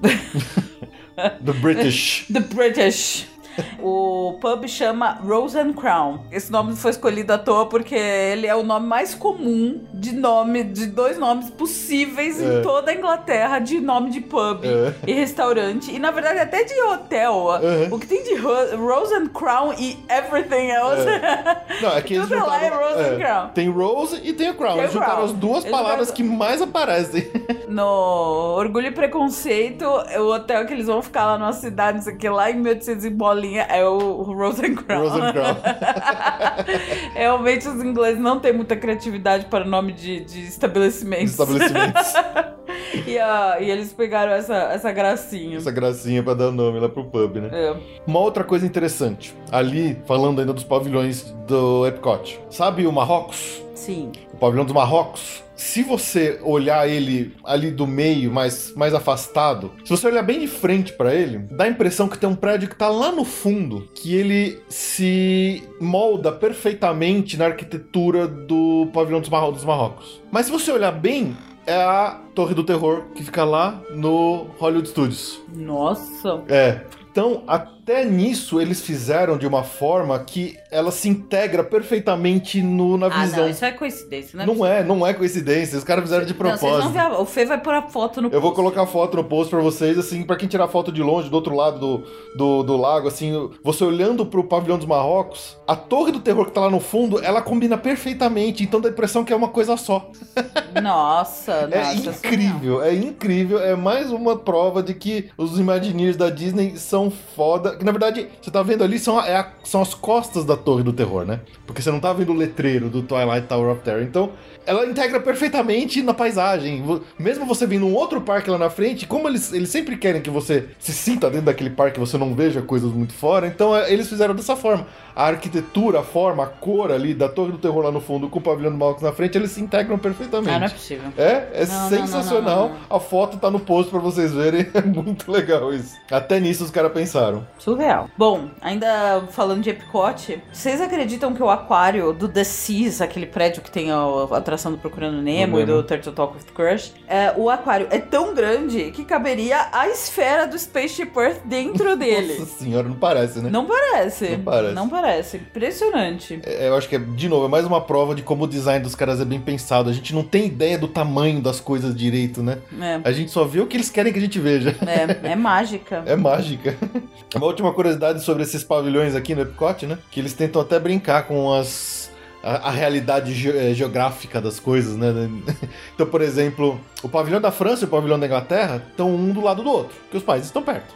[SPEAKER 1] The British.
[SPEAKER 2] The British. O pub chama Rose and Crown. Esse nome foi escolhido à toa porque ele é o nome mais comum de nome de dois nomes possíveis
[SPEAKER 1] É.
[SPEAKER 2] em toda a Inglaterra de nome de pub
[SPEAKER 1] É.
[SPEAKER 2] e restaurante e na verdade até de hotel.
[SPEAKER 1] Uhum.
[SPEAKER 2] O que tem de Ro- Rose and Crown e everything else.
[SPEAKER 1] Não, é que eles
[SPEAKER 2] Tudo lá é
[SPEAKER 1] juntaram-
[SPEAKER 2] Rose and Crown.
[SPEAKER 1] Tem Rose e tem a Crown.
[SPEAKER 2] Tem
[SPEAKER 1] Eles juntaram
[SPEAKER 2] Crown.
[SPEAKER 1] as duas
[SPEAKER 2] Eles
[SPEAKER 1] palavras
[SPEAKER 2] juntaram-
[SPEAKER 1] que mais aparecem.
[SPEAKER 2] No Orgulho e Preconceito, o hotel que eles vão ficar lá numa cidade, não sei o que, lá em 1800 e bolinha, é o Rose and Crown.
[SPEAKER 1] Rose and Crown.
[SPEAKER 2] Realmente os ingleses não têm muita criatividade para nome de, de estabelecimentos.
[SPEAKER 1] Estabelecimentos.
[SPEAKER 2] e, e eles pegaram essa, essa gracinha.
[SPEAKER 1] Essa gracinha pra dar nome lá pro pub, né?
[SPEAKER 2] É.
[SPEAKER 1] Uma outra coisa interessante. Ali, falando ainda dos pavilhões do Epcot. Sabe o Marrocos?
[SPEAKER 2] Sim.
[SPEAKER 1] O pavilhão dos Marrocos? Se você olhar ele ali do meio, mais, mais afastado, se você olhar bem de frente pra ele, dá a impressão que tem um prédio que tá lá no fundo, que ele se molda perfeitamente na arquitetura do pavilhão dos, Marro- dos Marrocos. Mas se você olhar bem, é a Torre do Terror que fica lá no Hollywood Studios.
[SPEAKER 2] Nossa.
[SPEAKER 1] É. Então, até nisso eles fizeram de uma forma que ela se integra perfeitamente no, na
[SPEAKER 2] Ah,
[SPEAKER 1] visão.
[SPEAKER 2] não, isso é coincidência, né?
[SPEAKER 1] Não é, não é coincidência. Os caras fizeram de
[SPEAKER 2] Não,
[SPEAKER 1] propósito.
[SPEAKER 2] vão ver, a- o Fê vai pôr a foto no
[SPEAKER 1] Eu vou colocar a foto no post pra vocês, assim, pra quem tirar foto de longe, do outro lado do, do, do lago, assim, você olhando pro pavilhão dos Marrocos, a torre do terror que tá lá no fundo, ela combina perfeitamente, então dá a impressão que é uma coisa só.
[SPEAKER 2] Nossa,
[SPEAKER 1] É
[SPEAKER 2] nossa.
[SPEAKER 1] incrível, é incrível, é mais uma prova de que os Imagineers da Disney são foda. Que na verdade, você tá vendo ali, são, é a- são as costas da Torre do Terror, né? Porque você não tá vendo o letreiro do Twilight Tower of Terror. Então, ela integra perfeitamente na paisagem. Mesmo você vendo um outro parque lá na frente, como eles, eles sempre querem que você se sinta dentro daquele parque, você não veja coisas muito fora, então é, eles fizeram dessa forma. A arquitetura, a forma, a cor ali da Torre do Terror lá no fundo com o pavilhão do Marcos na frente, eles se integram perfeitamente.
[SPEAKER 2] Ah, não é possível.
[SPEAKER 1] É, é
[SPEAKER 2] Não, não,
[SPEAKER 1] sensacional.
[SPEAKER 2] não, não,
[SPEAKER 1] A foto tá no post pra vocês verem. É muito legal isso. Até nisso os caras pensaram.
[SPEAKER 2] Surreal. Bom, ainda falando de Epcot, vocês acreditam que o aquário do The Seas, aquele prédio que tem a, a atração do Procurando Nemo e do Turtle Talk with Crush, é, o aquário é tão grande que caberia a esfera do Spaceship Earth dentro dele.
[SPEAKER 1] Nossa senhora, não parece, né?
[SPEAKER 2] Não parece.
[SPEAKER 1] Não parece.
[SPEAKER 2] Não parece. Impressionante.
[SPEAKER 1] É, Eu acho que, é, de novo, é mais uma prova de como o design dos caras é bem pensado. A gente não tem ideia do tamanho das coisas direito, né?
[SPEAKER 2] É,
[SPEAKER 1] A gente só vê o que eles querem que a gente veja.
[SPEAKER 2] é, é mágica.
[SPEAKER 1] É mágica. Uma última curiosidade sobre esses pavilhões aqui no Epcot, né? Que eles tentam até brincar com as, a, a realidade ge- eh, geográfica das coisas, né? Então, por exemplo, o pavilhão da França e o pavilhão da Inglaterra estão um do lado do outro, porque os países estão perto.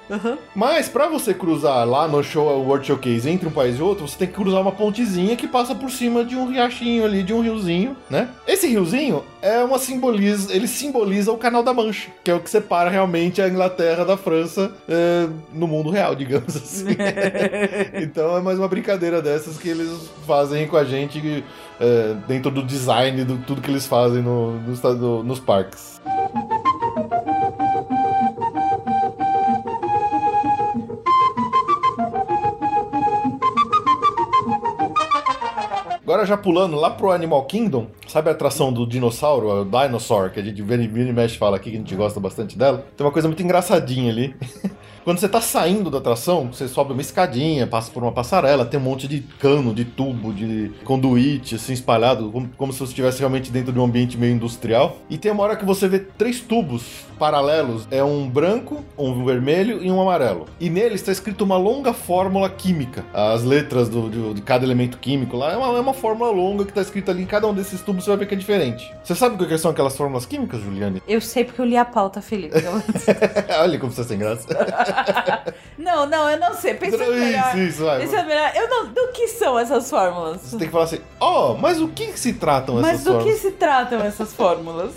[SPEAKER 1] Mas pra você cruzar lá no show World Showcase entre um país e outro, você tem que cruzar uma pontezinha que passa por cima de um riachinho ali, de um riozinho, né? Esse riozinho é uma simboliza, ele simboliza o Canal da Mancha, que é o que separa realmente a Inglaterra da França eh, no mundo real, digamos assim. então é mais uma brincadeira dessas que eles fazem com a gente eh, dentro do design do tudo que eles fazem no, no estado- nos parques. Agora já pulando lá pro Animal Kingdom, sabe a atração do dinossauro, o Dinosaur, que a gente vira e mexe fala aqui, que a gente gosta bastante dela? Tem uma coisa muito engraçadinha ali. Quando você tá saindo da atração, você sobe uma escadinha, passa por uma passarela, tem um monte de cano, de tubo, de conduíte, assim, espalhado, como, como se você estivesse realmente dentro de um ambiente meio industrial. E tem uma hora que você vê três tubos paralelos. É um branco, um vermelho e um amarelo. E neles está escrito uma longa fórmula química. As letras do, de, de cada elemento químico lá é uma, é uma fórmula longa que está escrita ali em cada um desses tubos, você vai ver que é diferente. Você sabe o que são aquelas fórmulas químicas, Juliane?
[SPEAKER 2] Eu sei porque eu li a pauta, Felipe.
[SPEAKER 1] Olha como você é sem graça.
[SPEAKER 2] não, não, eu não sei. Pensa melhor.
[SPEAKER 1] isso, isso, vai.
[SPEAKER 2] Pensa melhor. Eu não. Do que são essas fórmulas?
[SPEAKER 1] Você tem que falar assim, ó, mas o que, se tratam
[SPEAKER 2] Mas
[SPEAKER 1] essas
[SPEAKER 2] do que
[SPEAKER 1] fórmulas?
[SPEAKER 2] se tratam essas fórmulas?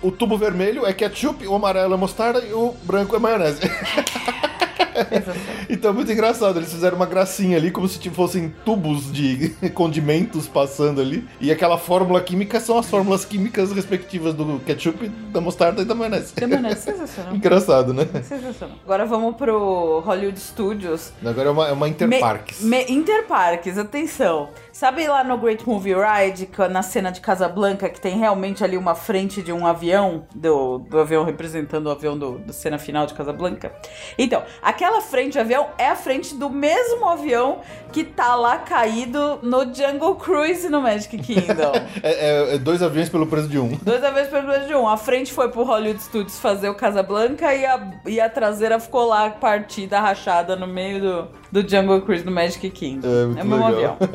[SPEAKER 1] O tubo vermelho é ketchup, o amarelo é mostarda e o branco é maionese. então é muito engraçado, eles fizeram uma gracinha ali, como se fossem tubos de condimentos passando ali. E aquela fórmula química são as fórmulas químicas respectivas do ketchup, da mostarda e da maionese.
[SPEAKER 2] Também é sensacional.
[SPEAKER 1] Engraçado, né?
[SPEAKER 2] Sensacional. Agora vamos pro Hollywood Studios.
[SPEAKER 1] Agora é uma, é uma Interparks.
[SPEAKER 2] Me, me- Interparques, atenção. Sabe lá no Great Movie Ride, que- na cena de Casablanca, que tem realmente ali uma frente de um avião, do, do avião representando o avião do, do cena final de Casablanca? Então, aquela frente de avião é a frente do mesmo avião que tá lá caído no Jungle Cruise no Magic Kingdom.
[SPEAKER 1] É, é- é dois aviões pelo preço de um.
[SPEAKER 2] Dois aviões pelo preço de um. A frente foi pro Hollywood Studios fazer o Casablanca e a, e a traseira ficou lá partida, rachada no meio do, do Jungle Cruise do Magic Kingdom.
[SPEAKER 1] É, muito
[SPEAKER 2] o mesmo
[SPEAKER 1] legal.
[SPEAKER 2] avião.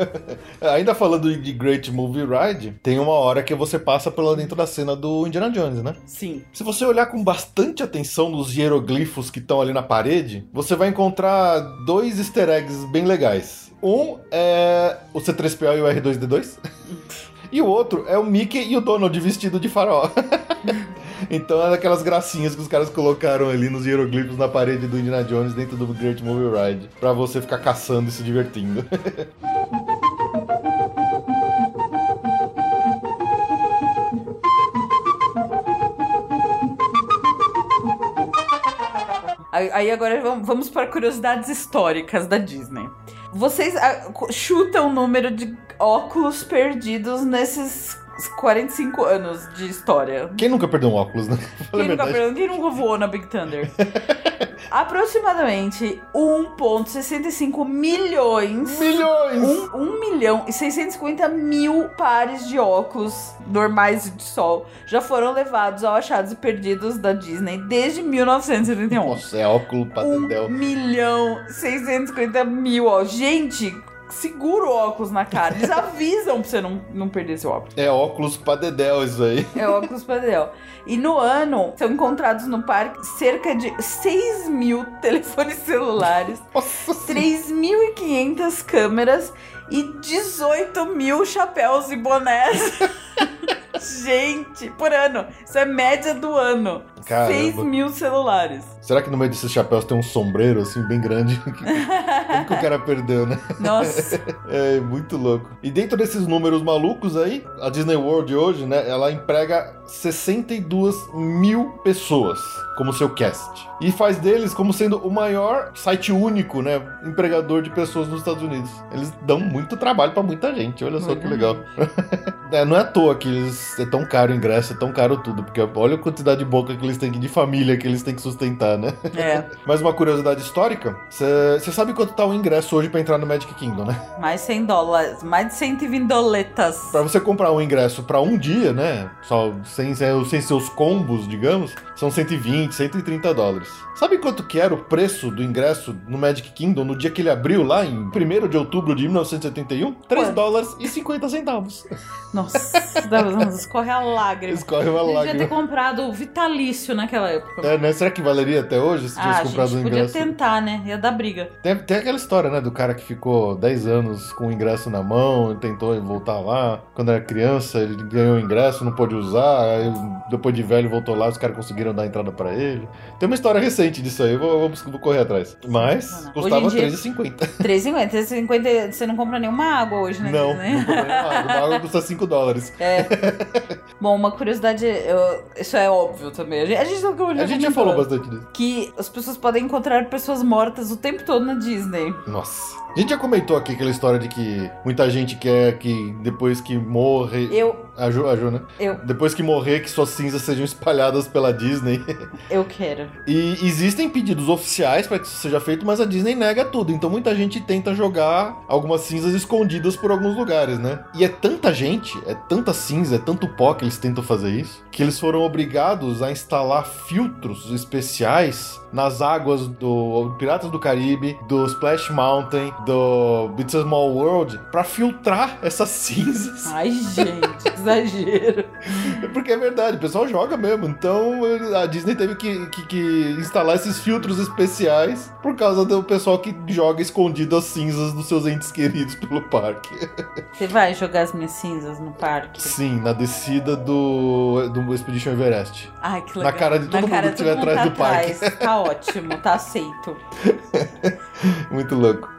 [SPEAKER 1] Ainda falando de Great Movie Ride, tem uma hora que você passa pela dentro da cena do Indiana Jones, né?
[SPEAKER 2] Sim.
[SPEAKER 1] Se você olhar com bastante atenção nos hieroglifos que estão ali na parede, você vai encontrar dois easter eggs bem legais. Um é o C3PO e o R2D2. E o outro é o Mickey e o Donald vestido de farol. então é daquelas gracinhas que os caras colocaram ali nos hieroglifos na parede do Indiana Jones dentro do Great Movie Ride. Pra você ficar caçando e se divertindo.
[SPEAKER 2] Aí agora vamos, para curiosidades históricas da Disney. Vocês ah, chutam o número de óculos perdidos nesses 45 anos de história.
[SPEAKER 1] Quem nunca perdeu um óculos, né?
[SPEAKER 2] Quem nunca, perdeu- quem nunca voou na Big Thunder? Aproximadamente 1,65 milhões.
[SPEAKER 1] Milhões!
[SPEAKER 2] Um, 1 milhão e 650 mil pares de óculos normais de sol já foram levados ao achados e perdidos da Disney desde 1971.
[SPEAKER 1] Nossa, é óculos pra
[SPEAKER 2] 1
[SPEAKER 1] Dedéu.
[SPEAKER 2] milhão 650 mil, ó. Gente, segura o óculos na cara. Eles avisam pra você não, não perder seu óculos.
[SPEAKER 1] É óculos pra Dedéu isso aí.
[SPEAKER 2] É óculos padrão. E no ano, são encontrados no parque cerca de 6 mil telefones celulares,
[SPEAKER 1] Nossa
[SPEAKER 2] 3.500 câmeras e 18 mil chapéus e bonés. Gente, por ano. Isso é média do ano.
[SPEAKER 1] Caramba.
[SPEAKER 2] 6 mil celulares.
[SPEAKER 1] Será que no meio desses chapéus tem um sombreiro assim bem grande? Como que o cara perdeu, né?
[SPEAKER 2] Nossa.
[SPEAKER 1] É muito louco. E dentro desses números malucos aí, a Disney World hoje, né, ela emprega 62 mil pessoas como seu cast. E faz deles como sendo o maior site único, né, empregador de pessoas nos Estados Unidos. Eles dão muito trabalho pra muita gente, olha só que legal. É, não é à toa que eles, é tão caro o ingresso, é tão caro tudo, porque olha a quantidade de boca que eles têm de família que eles têm que sustentar, né?
[SPEAKER 2] É,
[SPEAKER 1] Mais uma curiosidade histórica, você sabe quanto tá o ingresso hoje pra entrar no Magic Kingdom, né?
[SPEAKER 2] mais 100 dólares. Mais de 120 doletas.
[SPEAKER 1] Pra você comprar um ingresso pra um dia, né? Só sem, sem seus combos, digamos, são 120, 120, 130 dólares. Sabe quanto que era o preço do ingresso no Magic Kingdom no dia que ele abriu lá em 1 de outubro de 1971? 3
[SPEAKER 2] Quanto?
[SPEAKER 1] dólares e 50 centavos.
[SPEAKER 2] Nossa, escorre a lágrima.
[SPEAKER 1] Escorre uma
[SPEAKER 2] Eu devia
[SPEAKER 1] lágrima.
[SPEAKER 2] ter comprado o vitalício naquela época.
[SPEAKER 1] É, né? Será que valeria até hoje se tivesse
[SPEAKER 2] ah,
[SPEAKER 1] comprado o
[SPEAKER 2] podia
[SPEAKER 1] ingresso?
[SPEAKER 2] tentar, né? Ia dar briga.
[SPEAKER 1] Tem, tem aquela história, né, do cara que ficou 10 anos com o ingresso na mão, tentou voltar lá. Quando era criança, ele ganhou o ingresso, não pôde usar, aí depois de velho voltou lá, os caras conseguiram dar entrada pra ele. Tem uma história recente disso aí, vou, vou, vou correr atrás. Mas custava
[SPEAKER 2] Hoje em dia-
[SPEAKER 1] R$3,50.
[SPEAKER 2] 3,50. 3,50 você não compra nenhuma água hoje, né?
[SPEAKER 1] Não,
[SPEAKER 2] Né?
[SPEAKER 1] não comprei uma água. Uma água custa 5 dólares.
[SPEAKER 2] Bom, uma curiosidade, eu- isso é óbvio também. A gente, a gente, já
[SPEAKER 1] A gente já falou bastante disso.
[SPEAKER 2] Que as pessoas podem encontrar pessoas mortas o tempo todo na Disney.
[SPEAKER 1] Nossa. A gente já comentou aqui aquela história de que muita gente quer que depois que morre.
[SPEAKER 2] Eu,
[SPEAKER 1] A Ju, a Ju, né?
[SPEAKER 2] eu,
[SPEAKER 1] Depois que morrer, que suas cinzas sejam espalhadas pela Disney.
[SPEAKER 2] eu quero.
[SPEAKER 1] E existem pedidos oficiais para que isso seja feito, mas a Disney nega tudo. Então muita gente tenta jogar algumas cinzas escondidas por alguns lugares, né? E é tanta gente, é tanta cinza, é tanto pó que eles tentam fazer isso, que eles foram obrigados a instalar filtros especiais nas águas do Piratas do Caribe, do Splash Mountain, do It's a Small World, para filtrar essas cinzas.
[SPEAKER 2] Ai, gente, exagero.
[SPEAKER 1] Porque é verdade, o pessoal joga mesmo. Então a Disney teve que, que- que instalar esses filtros especiais por causa do pessoal que joga escondido as cinzas dos seus entes queridos pelo parque.
[SPEAKER 2] Você vai jogar as minhas cinzas no parque?
[SPEAKER 1] Sim, na descida do, do Expedition Everest.
[SPEAKER 2] Ai, que legal.
[SPEAKER 1] Na cara de todo mundo
[SPEAKER 2] cara
[SPEAKER 1] que estiver
[SPEAKER 2] mundo
[SPEAKER 1] atrás do parque.
[SPEAKER 2] atrás. Tá ótimo, tá aceito.
[SPEAKER 1] Muito louco.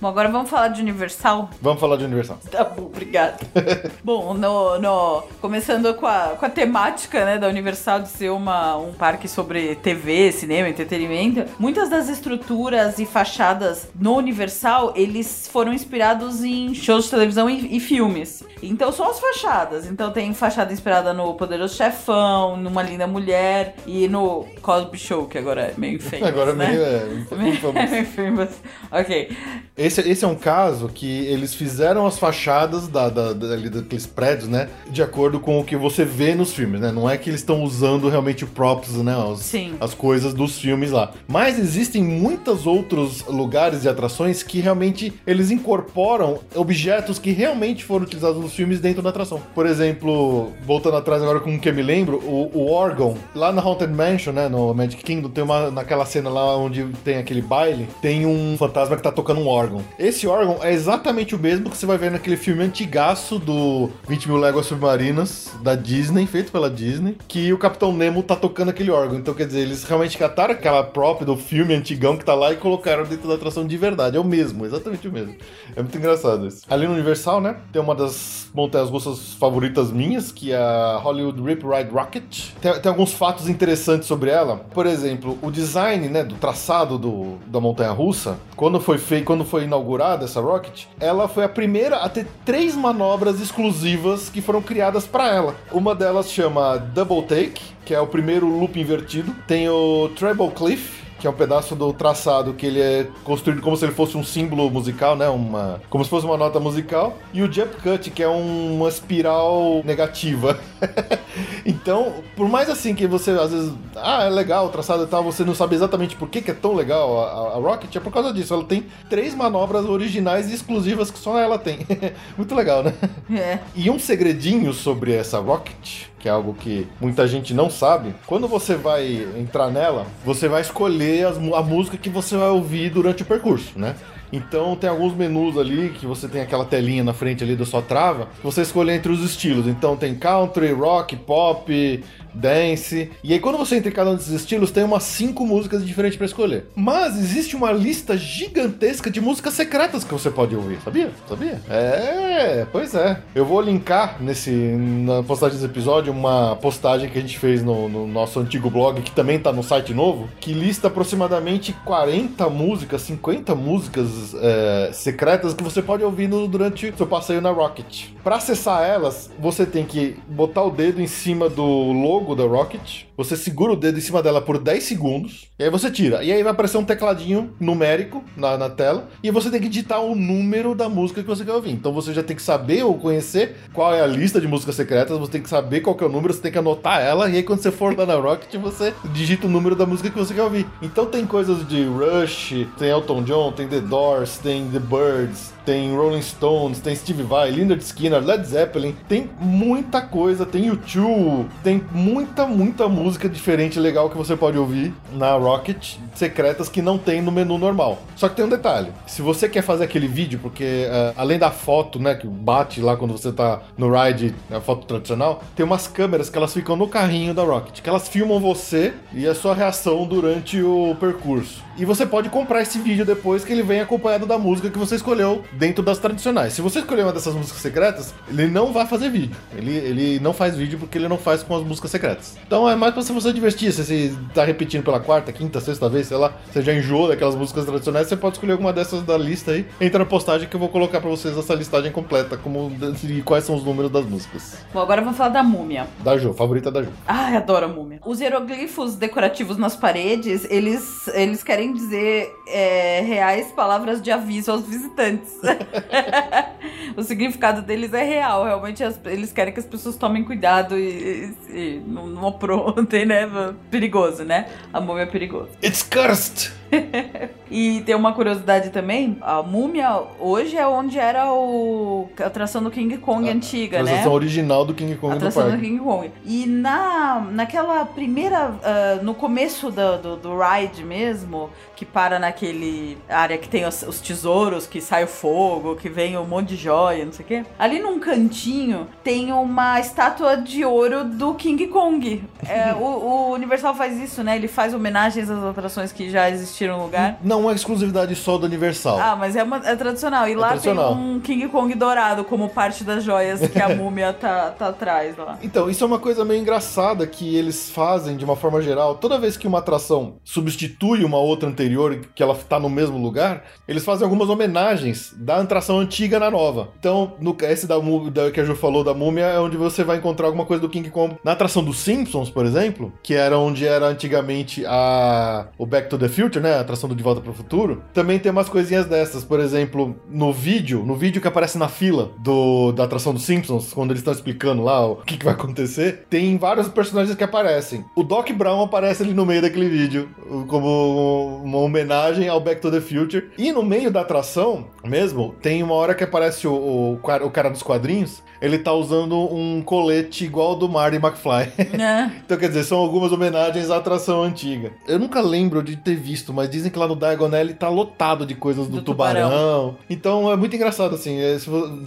[SPEAKER 2] Bom, agora vamos falar de Universal.
[SPEAKER 1] Vamos falar de Universal.
[SPEAKER 2] Tá bom, obrigada. bom, no, no- começando com a, com a temática né, da Universal de ser uma, um parque sobre TV, cinema, entretenimento, muitas das estruturas e fachadas no Universal, eles foram inspirados em shows de televisão e, e filmes. Então são as fachadas. Então tem fachada inspirada no Poderoso Chefão, numa Linda Mulher e no Cosby Show, que agora é meio famous,
[SPEAKER 1] Agora
[SPEAKER 2] né?
[SPEAKER 1] meio é, vamos-
[SPEAKER 2] Meio famous. Ok.
[SPEAKER 1] Esse, esse é um caso que eles fizeram as fachadas da, da, da- ali daqueles prédios, né? De acordo com o que você vê nos filmes, né? Não é que eles estão usando realmente props, né? Os-
[SPEAKER 2] Sim.
[SPEAKER 1] As coisas dos filmes lá. Mas existem muitos outros lugares e atrações que realmente eles incorporam objetos que realmente foram utilizados nos filmes dentro da atração. Por exemplo, voltando atrás agora com o que eu me lembro, o, o órgão, lá na Haunted Mansion, né? No Magic Kingdom, tem uma. Naquela cena lá onde tem aquele baile, tem um fantasma que tá tocando um órgão. Esse órgão é exatamente o mesmo que você vai ver naquele filme antigaço do 20 mil léguas submarinas da Disney, feito pela Disney, que o Capitão Nemo tá tocando aquele órgão. Então, quer dizer, eles realmente cataram aquela própria do filme antigão que tá lá e colocaram dentro da atração de verdade. É o mesmo, exatamente o mesmo. É muito engraçado isso. Ali no Universal, né, tem uma das montanhas russas favoritas minhas, que é a Hollywood Rip Ride Rocket. Tem, tem alguns fatos interessantes sobre ela. Por exemplo, o design, né, do traçado do, da montanha russa, quando foi feito, quando foi inaugurada essa Rocket, ela foi a primeira a ter três manobras exclusivas que foram criadas para ela. Uma delas chama Double Take, que é o primeiro loop invertido. Tem o Treble Cliff, que é um pedaço do traçado que ele é construído como se ele fosse um símbolo musical, né? Uma, como se fosse uma nota musical. E o jump cut, que é um- uma espiral negativa. então, por mais assim que você às vezes, ah, é legal o traçado e tal, você não sabe exatamente por que, que é tão legal a, a- Rocket, é por causa disso. Ela tem três manobras originais e exclusivas que só ela tem. Muito legal, né?
[SPEAKER 2] É.
[SPEAKER 1] E um segredinho sobre essa Rocket, que é algo que muita gente não sabe, quando você vai entrar nela, você vai escolher a música que você vai ouvir durante o percurso, né? Então tem alguns menus ali que você tem aquela telinha na frente ali da sua trava, você escolhe entre os estilos. Então tem country, rock, pop, dance. E aí quando você entra em cada um desses estilos, tem umas cinco músicas diferentes pra escolher. Mas existe uma lista gigantesca de músicas secretas que você pode ouvir, sabia? Sabia? É, pois é. Eu vou linkar nesse na postagem desse episódio uma postagem que a gente fez no, no nosso antigo blog, que também tá no site novo, que lista aproximadamente 40 músicas, 50 músicas é, secretas que você pode ouvir no- durante seu passeio na Rocket. Para acessar elas, você tem que botar o dedo em cima do logo da Rocket. Você segura o dedo em cima dela por 10 segundos, e aí você tira. E aí vai aparecer um tecladinho numérico na, na tela, e você tem que digitar o número da música que você quer ouvir. Então você já tem que saber ou conhecer qual é a lista de músicas secretas, você tem que saber qual é o número, você tem que anotar ela, e aí quando você for lá na Rocket, você digita o número da música que você quer ouvir. Então tem coisas de Rush, tem Elton John, tem The Doors, tem The Birds, tem Rolling Stones, tem Steve Vai, Lynyrd Skinner, Led Zeppelin, tem muita coisa, tem YouTube, tem muita, muita música diferente e legal que você pode ouvir na Rocket, secretas que não tem no menu normal. Só que tem um detalhe, se você quer fazer aquele vídeo, porque uh, além da foto, né, que bate lá quando você tá no ride, a foto tradicional, tem umas câmeras que elas ficam no carrinho da Rocket, que elas filmam você e a sua reação durante o percurso. E você pode comprar esse vídeo depois que ele vem acompanhado da música que você escolheu dentro das tradicionais. Se você escolher uma dessas músicas secretas, ele não vai fazer vídeo. Ele, ele não faz vídeo porque ele não faz com as músicas secretas. Então é mais pra você divertir. Se você tá repetindo pela quarta, quinta, sexta vez, sei lá, você já enjoou daquelas músicas tradicionais, você pode escolher alguma dessas da lista aí. Entra na postagem que eu vou colocar pra vocês essa listagem completa como, e quais são os números das músicas.
[SPEAKER 2] Bom, agora vamos falar da múmia.
[SPEAKER 1] Da Jo, favorita da Jo.
[SPEAKER 2] Ai, adoro a múmia. Os hieroglifos decorativos nas paredes, eles, eles querem dizer é, reais palavras de aviso aos visitantes. o significado deles é real. Realmente as- eles querem que as pessoas tomem cuidado e, e- e não, não aprontem, né? Perigoso, né? A múmia é perigoso.
[SPEAKER 1] It's cursed!
[SPEAKER 2] E tem uma curiosidade também: a múmia hoje é onde era o, a atração do King Kong antiga,
[SPEAKER 1] A
[SPEAKER 2] né?
[SPEAKER 1] versão original do King Kong
[SPEAKER 2] A
[SPEAKER 1] do
[SPEAKER 2] atração do
[SPEAKER 1] parque.
[SPEAKER 2] King Kong. E na, naquela primeira. ah, no começo do, do, do ride mesmo, que para naquele área que tem os, os tesouros, que sai o fogo, que vem um monte de joia, não sei o quê. Ali num cantinho tem uma estátua de ouro do King Kong. É, o, o Universal faz isso, né? Ele faz homenagens às atrações que já no lugar.
[SPEAKER 1] Não é exclusividade só do Universal.
[SPEAKER 2] Ah, mas é, uma, é tradicional. E lá
[SPEAKER 1] tradicional.
[SPEAKER 2] tem um King Kong dourado como parte das joias que a múmia tá, tá atrás lá.
[SPEAKER 1] Então, isso é uma coisa meio engraçada que eles fazem de uma forma geral. Toda vez que uma atração substitui uma outra anterior, que ela tá no mesmo lugar, eles fazem algumas homenagens da atração antiga na nova. Então, no, esse da, da que a Ju falou da múmia é onde você vai encontrar alguma coisa do King Kong. Na atração dos Simpsons, por exemplo, que era onde era antigamente a o Back to the Future, né? A atração do De Volta para o Futuro, também tem umas coisinhas dessas. Por exemplo, no vídeo, no vídeo que aparece na fila do, da atração dos Simpsons, quando eles estão explicando lá o que, que vai acontecer, tem vários personagens que aparecem. O Doc Brown aparece ali no meio daquele vídeo, como uma homenagem ao Back to the Future. E no meio da atração, mesmo, tem uma hora que aparece o, o, cara, o cara dos quadrinhos, ele tá usando um colete igual ao do Marty McFly.
[SPEAKER 2] Né?
[SPEAKER 1] Então, quer dizer, são algumas homenagens à atração antiga. Eu nunca lembro de ter visto, mas dizem que lá no Diagon Alley tá lotado de coisas do,
[SPEAKER 2] Do
[SPEAKER 1] tubarão.
[SPEAKER 2] tubarão.
[SPEAKER 1] Então é muito engraçado, assim. é,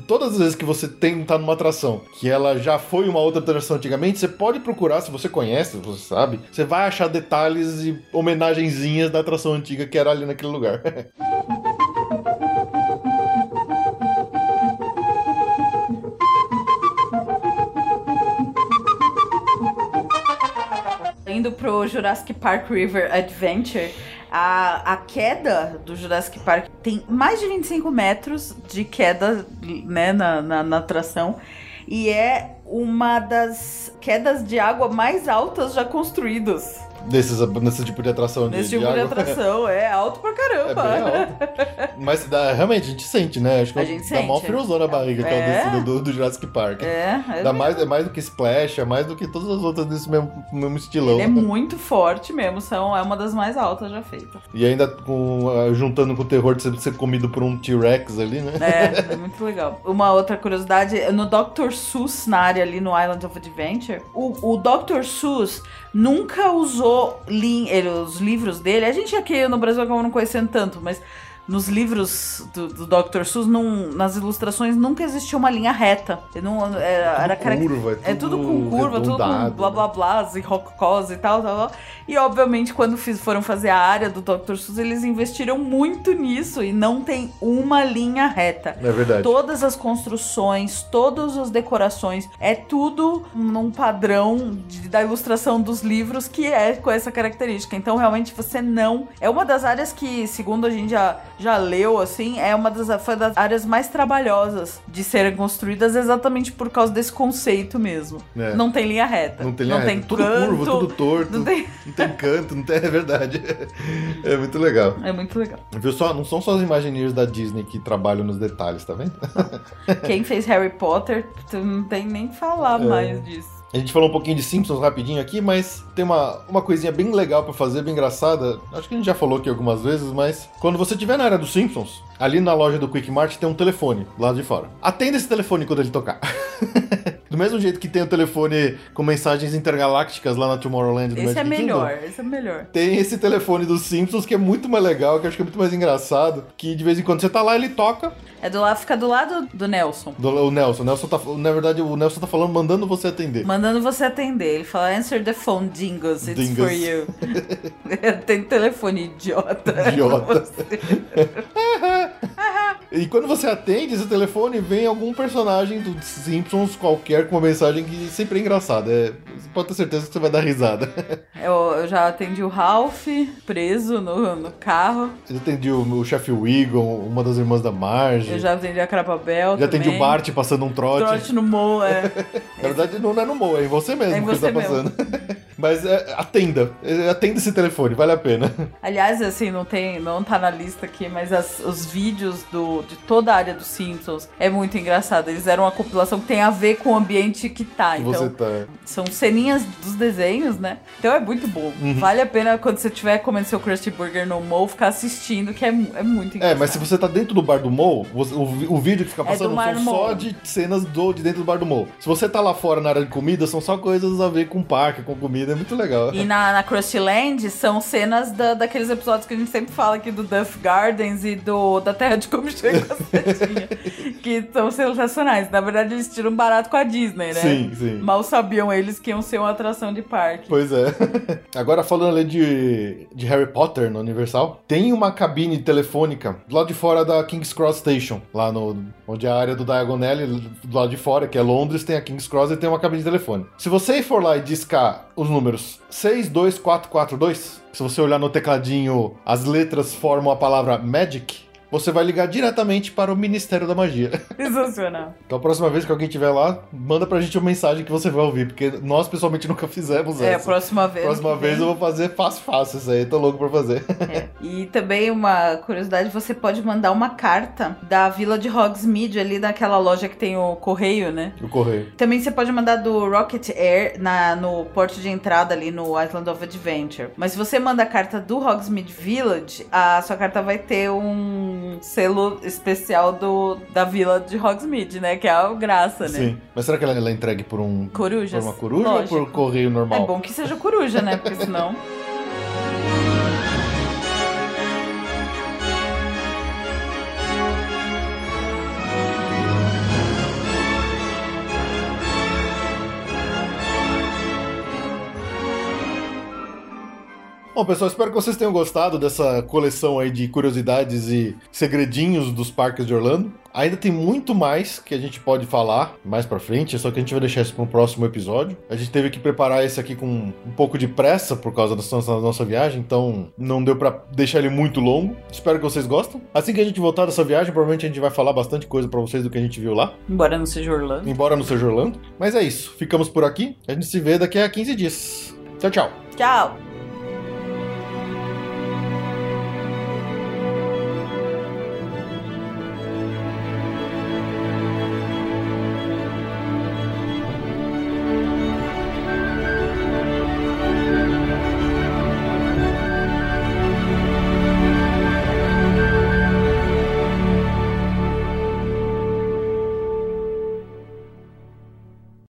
[SPEAKER 1] todas as vezes que você tem tá numa atração que ela já foi uma outra atração antigamente, você pode procurar, se você conhece, se você sabe, você vai achar detalhes e homenagenzinhas da atração antiga que era ali naquele lugar.
[SPEAKER 2] Indo pro Jurassic Park River Adventure, a, a queda do Jurassic Park tem mais de 25 metros de queda né, na, na, na atração. E é uma das quedas de água mais altas já construídas
[SPEAKER 1] Desses, nesse tipo de atração de,
[SPEAKER 2] nesse
[SPEAKER 1] de
[SPEAKER 2] tipo de
[SPEAKER 1] água.
[SPEAKER 2] atração. É alto pra
[SPEAKER 1] É
[SPEAKER 2] caramba.
[SPEAKER 1] bem alto. Mas dá- realmente, a gente sente, né? Acho que
[SPEAKER 2] A gente
[SPEAKER 1] dá mó
[SPEAKER 2] sente.
[SPEAKER 1] friozão na barriga que é o
[SPEAKER 2] É.
[SPEAKER 1] descido do, do Jurassic Park.
[SPEAKER 2] É, é
[SPEAKER 1] Dá mais, é mais do que Splash, é mais do que todas as outras desse mesmo, mesmo estilão.
[SPEAKER 2] Ele é muito forte mesmo, são, é uma das mais altas já feitas.
[SPEAKER 1] E ainda com, ah, juntando com o terror de ser, ser comido por um T-Rex ali, né?
[SPEAKER 2] É, é muito legal. Uma outra curiosidade, no Dr. Seuss, na área ali no Island of Adventure, o, o Dr. Seuss nunca usou lin- ele, os livros dele. A gente aqui no Brasil acaba não conhecendo tanto, mas nos livros do, do Dr. Seuss, não- nas ilustrações, nunca existiu uma linha reta. Não, era, era
[SPEAKER 1] Tudo
[SPEAKER 2] carac-
[SPEAKER 1] curva,
[SPEAKER 2] É tudo com curva, tudo com
[SPEAKER 1] arredondado,
[SPEAKER 2] blá blá blá e rococós e tal, tal, tal. E obviamente, quando fiz- foram fazer a área do Dr. Seuss, eles investiram muito nisso e não tem uma linha reta.
[SPEAKER 1] É verdade.
[SPEAKER 2] Todas as construções, todas as decorações, é tudo num padrão de- da ilustração dos livros que é com essa característica. Então, realmente, você não. É uma das áreas que, segundo a gente já já leu, assim, é uma das, foi das áreas mais trabalhosas de serem construídas exatamente por causa desse conceito mesmo.
[SPEAKER 1] É.
[SPEAKER 2] Não tem linha reta.
[SPEAKER 1] Não tem linha reta, tudo
[SPEAKER 2] canto,
[SPEAKER 1] curvo, tudo torto,
[SPEAKER 2] não tem-
[SPEAKER 1] não tem canto, não tem, é verdade. É muito legal.
[SPEAKER 2] É muito legal.
[SPEAKER 1] Viu só? Não são só os imagineers da Disney que trabalham nos detalhes, tá vendo?
[SPEAKER 2] Quem fez Harry Potter, tu não tem nem falar
[SPEAKER 1] É.
[SPEAKER 2] mais disso.
[SPEAKER 1] A gente falou um pouquinho de Simpsons rapidinho aqui, mas tem uma, uma coisinha bem legal pra fazer, bem engraçada. Acho que a gente já falou aqui algumas vezes, mas quando você estiver na área dos Simpsons, ali na loja do Quick Mart tem um telefone lá de fora. Atenda esse telefone quando ele tocar. do mesmo jeito que tem o telefone com mensagens intergalácticas lá na Tomorrowland do
[SPEAKER 2] Esse é
[SPEAKER 1] Magic Kingdom,
[SPEAKER 2] melhor, esse é melhor.
[SPEAKER 1] Tem esse telefone dos Simpsons que é muito mais legal, que eu acho que é muito mais engraçado. Que de vez em quando você tá lá, ele toca.
[SPEAKER 2] É do lado, fica do lado do Nelson.
[SPEAKER 1] Do- o Nelson, o Nelson tá. Na verdade, o Nelson tá falando, mandando você atender.
[SPEAKER 2] Mandando você atender. Ele fala, answer the phone, Dingus, it's
[SPEAKER 1] Dingus.
[SPEAKER 2] for you. Tem telefone idiota.
[SPEAKER 1] Idiota. E quando você atende esse telefone, vem algum personagem dos Simpsons qualquer com uma mensagem que sempre é engraçada. É, pode ter certeza que você vai dar risada.
[SPEAKER 2] Eu, eu já atendi o Ralph, preso no, no carro.
[SPEAKER 1] Eu atendi o, o chefe Wiggum, uma das irmãs da Marge.
[SPEAKER 2] Eu já atendi a Crapabel
[SPEAKER 1] Já atendi o Bart passando um trote.
[SPEAKER 2] Trote no Mo, é.
[SPEAKER 1] Na verdade, não é no Moa, é em você mesmo
[SPEAKER 2] É em
[SPEAKER 1] que
[SPEAKER 2] você
[SPEAKER 1] está passando. Mas é, atenda. É, Atenda esse telefone, vale a pena.
[SPEAKER 2] Aliás, assim, não tem, não tá na lista aqui, mas as- os vídeos do, de toda a área dos Simpsons é muito engraçado. Eles eram uma compilação que tem a ver com o ambiente que tá.
[SPEAKER 1] Que
[SPEAKER 2] Então,
[SPEAKER 1] você tá.
[SPEAKER 2] são ceninhas dos desenhos, né? Então é muito bom.
[SPEAKER 1] Uhum.
[SPEAKER 2] Vale a pena quando você estiver comendo seu Krusty Burger no Mo, ficar assistindo, que é, é muito
[SPEAKER 1] É,
[SPEAKER 2] engraçado.
[SPEAKER 1] mas se você tá dentro do bar do Mo, você- o, o vídeo que fica
[SPEAKER 2] É do
[SPEAKER 1] passando
[SPEAKER 2] bar
[SPEAKER 1] são só de cenas do, de dentro do bar do Mo. Se você tá lá fora na área de comida, são só coisas a ver com parque, com comida, é muito legal.
[SPEAKER 2] E na, na Krusty Land são cenas da, daqueles episódios que a gente sempre fala aqui do Duff Gardens e do da Terra de e Cacetinha, que são sensacionais. Na verdade, eles tiram barato com a Disney, né?
[SPEAKER 1] Sim, sim.
[SPEAKER 2] Mal sabiam eles que iam ser uma atração de parque.
[SPEAKER 1] Pois é. Agora falando ali de, de Harry Potter no Universal, tem uma cabine telefônica do lado de fora da King's Cross Station, lá no onde é a área do Diagon do lado de fora, que é Londres, tem a King's Cross e tem uma cabine de telefone. Se você for lá e discar os números 62442, se você olhar no tecladinho, as letras formam a palavra Magic, você vai ligar diretamente para o Ministério da Magia.
[SPEAKER 2] Sensacional.
[SPEAKER 1] Então a próxima vez que alguém estiver lá, manda pra gente uma mensagem que você vai ouvir, porque nós pessoalmente nunca fizemos
[SPEAKER 2] É, a
[SPEAKER 1] essa.
[SPEAKER 2] próxima vez.
[SPEAKER 1] Próxima vez
[SPEAKER 2] vem.
[SPEAKER 1] eu vou fazer fácil, fácil isso aí. Tô louco pra fazer.
[SPEAKER 2] É. E também uma curiosidade, você pode mandar uma carta da vila de Hogsmeade, ali naquela loja que tem o correio, né?
[SPEAKER 1] O correio.
[SPEAKER 2] Também você pode mandar do Rocket Air na, no porto de entrada ali no Island of Adventure. Mas se você manda a carta do Hogsmeade Village, a sua carta vai ter um selo especial do, da vila de Hogsmeade, né? Que é a graça, né?
[SPEAKER 1] Sim. Mas será que ela, ela é entregue por um.
[SPEAKER 2] Corujas.
[SPEAKER 1] Por uma coruja
[SPEAKER 2] Lógico.
[SPEAKER 1] ou por correio
[SPEAKER 2] É
[SPEAKER 1] normal?
[SPEAKER 2] bom que seja coruja, né? Porque senão.
[SPEAKER 1] Bom, pessoal, espero que vocês tenham gostado dessa coleção aí de curiosidades e segredinhos dos parques de Orlando. Ainda tem muito mais que a gente pode falar mais pra frente, só que a gente vai deixar isso para um próximo episódio. A gente teve que preparar esse aqui com um pouco de pressa por causa da nossa, da nossa viagem, então não deu pra deixar ele muito longo. Espero que vocês gostem. Assim que a gente voltar dessa viagem, provavelmente a gente vai falar bastante coisa pra vocês do que a gente viu lá,
[SPEAKER 2] Embora não seja Orlando.
[SPEAKER 1] embora não seja Orlando. Mas é isso, ficamos por aqui. A gente se vê daqui a 15 dias. Tchau, tchau.
[SPEAKER 2] Tchau!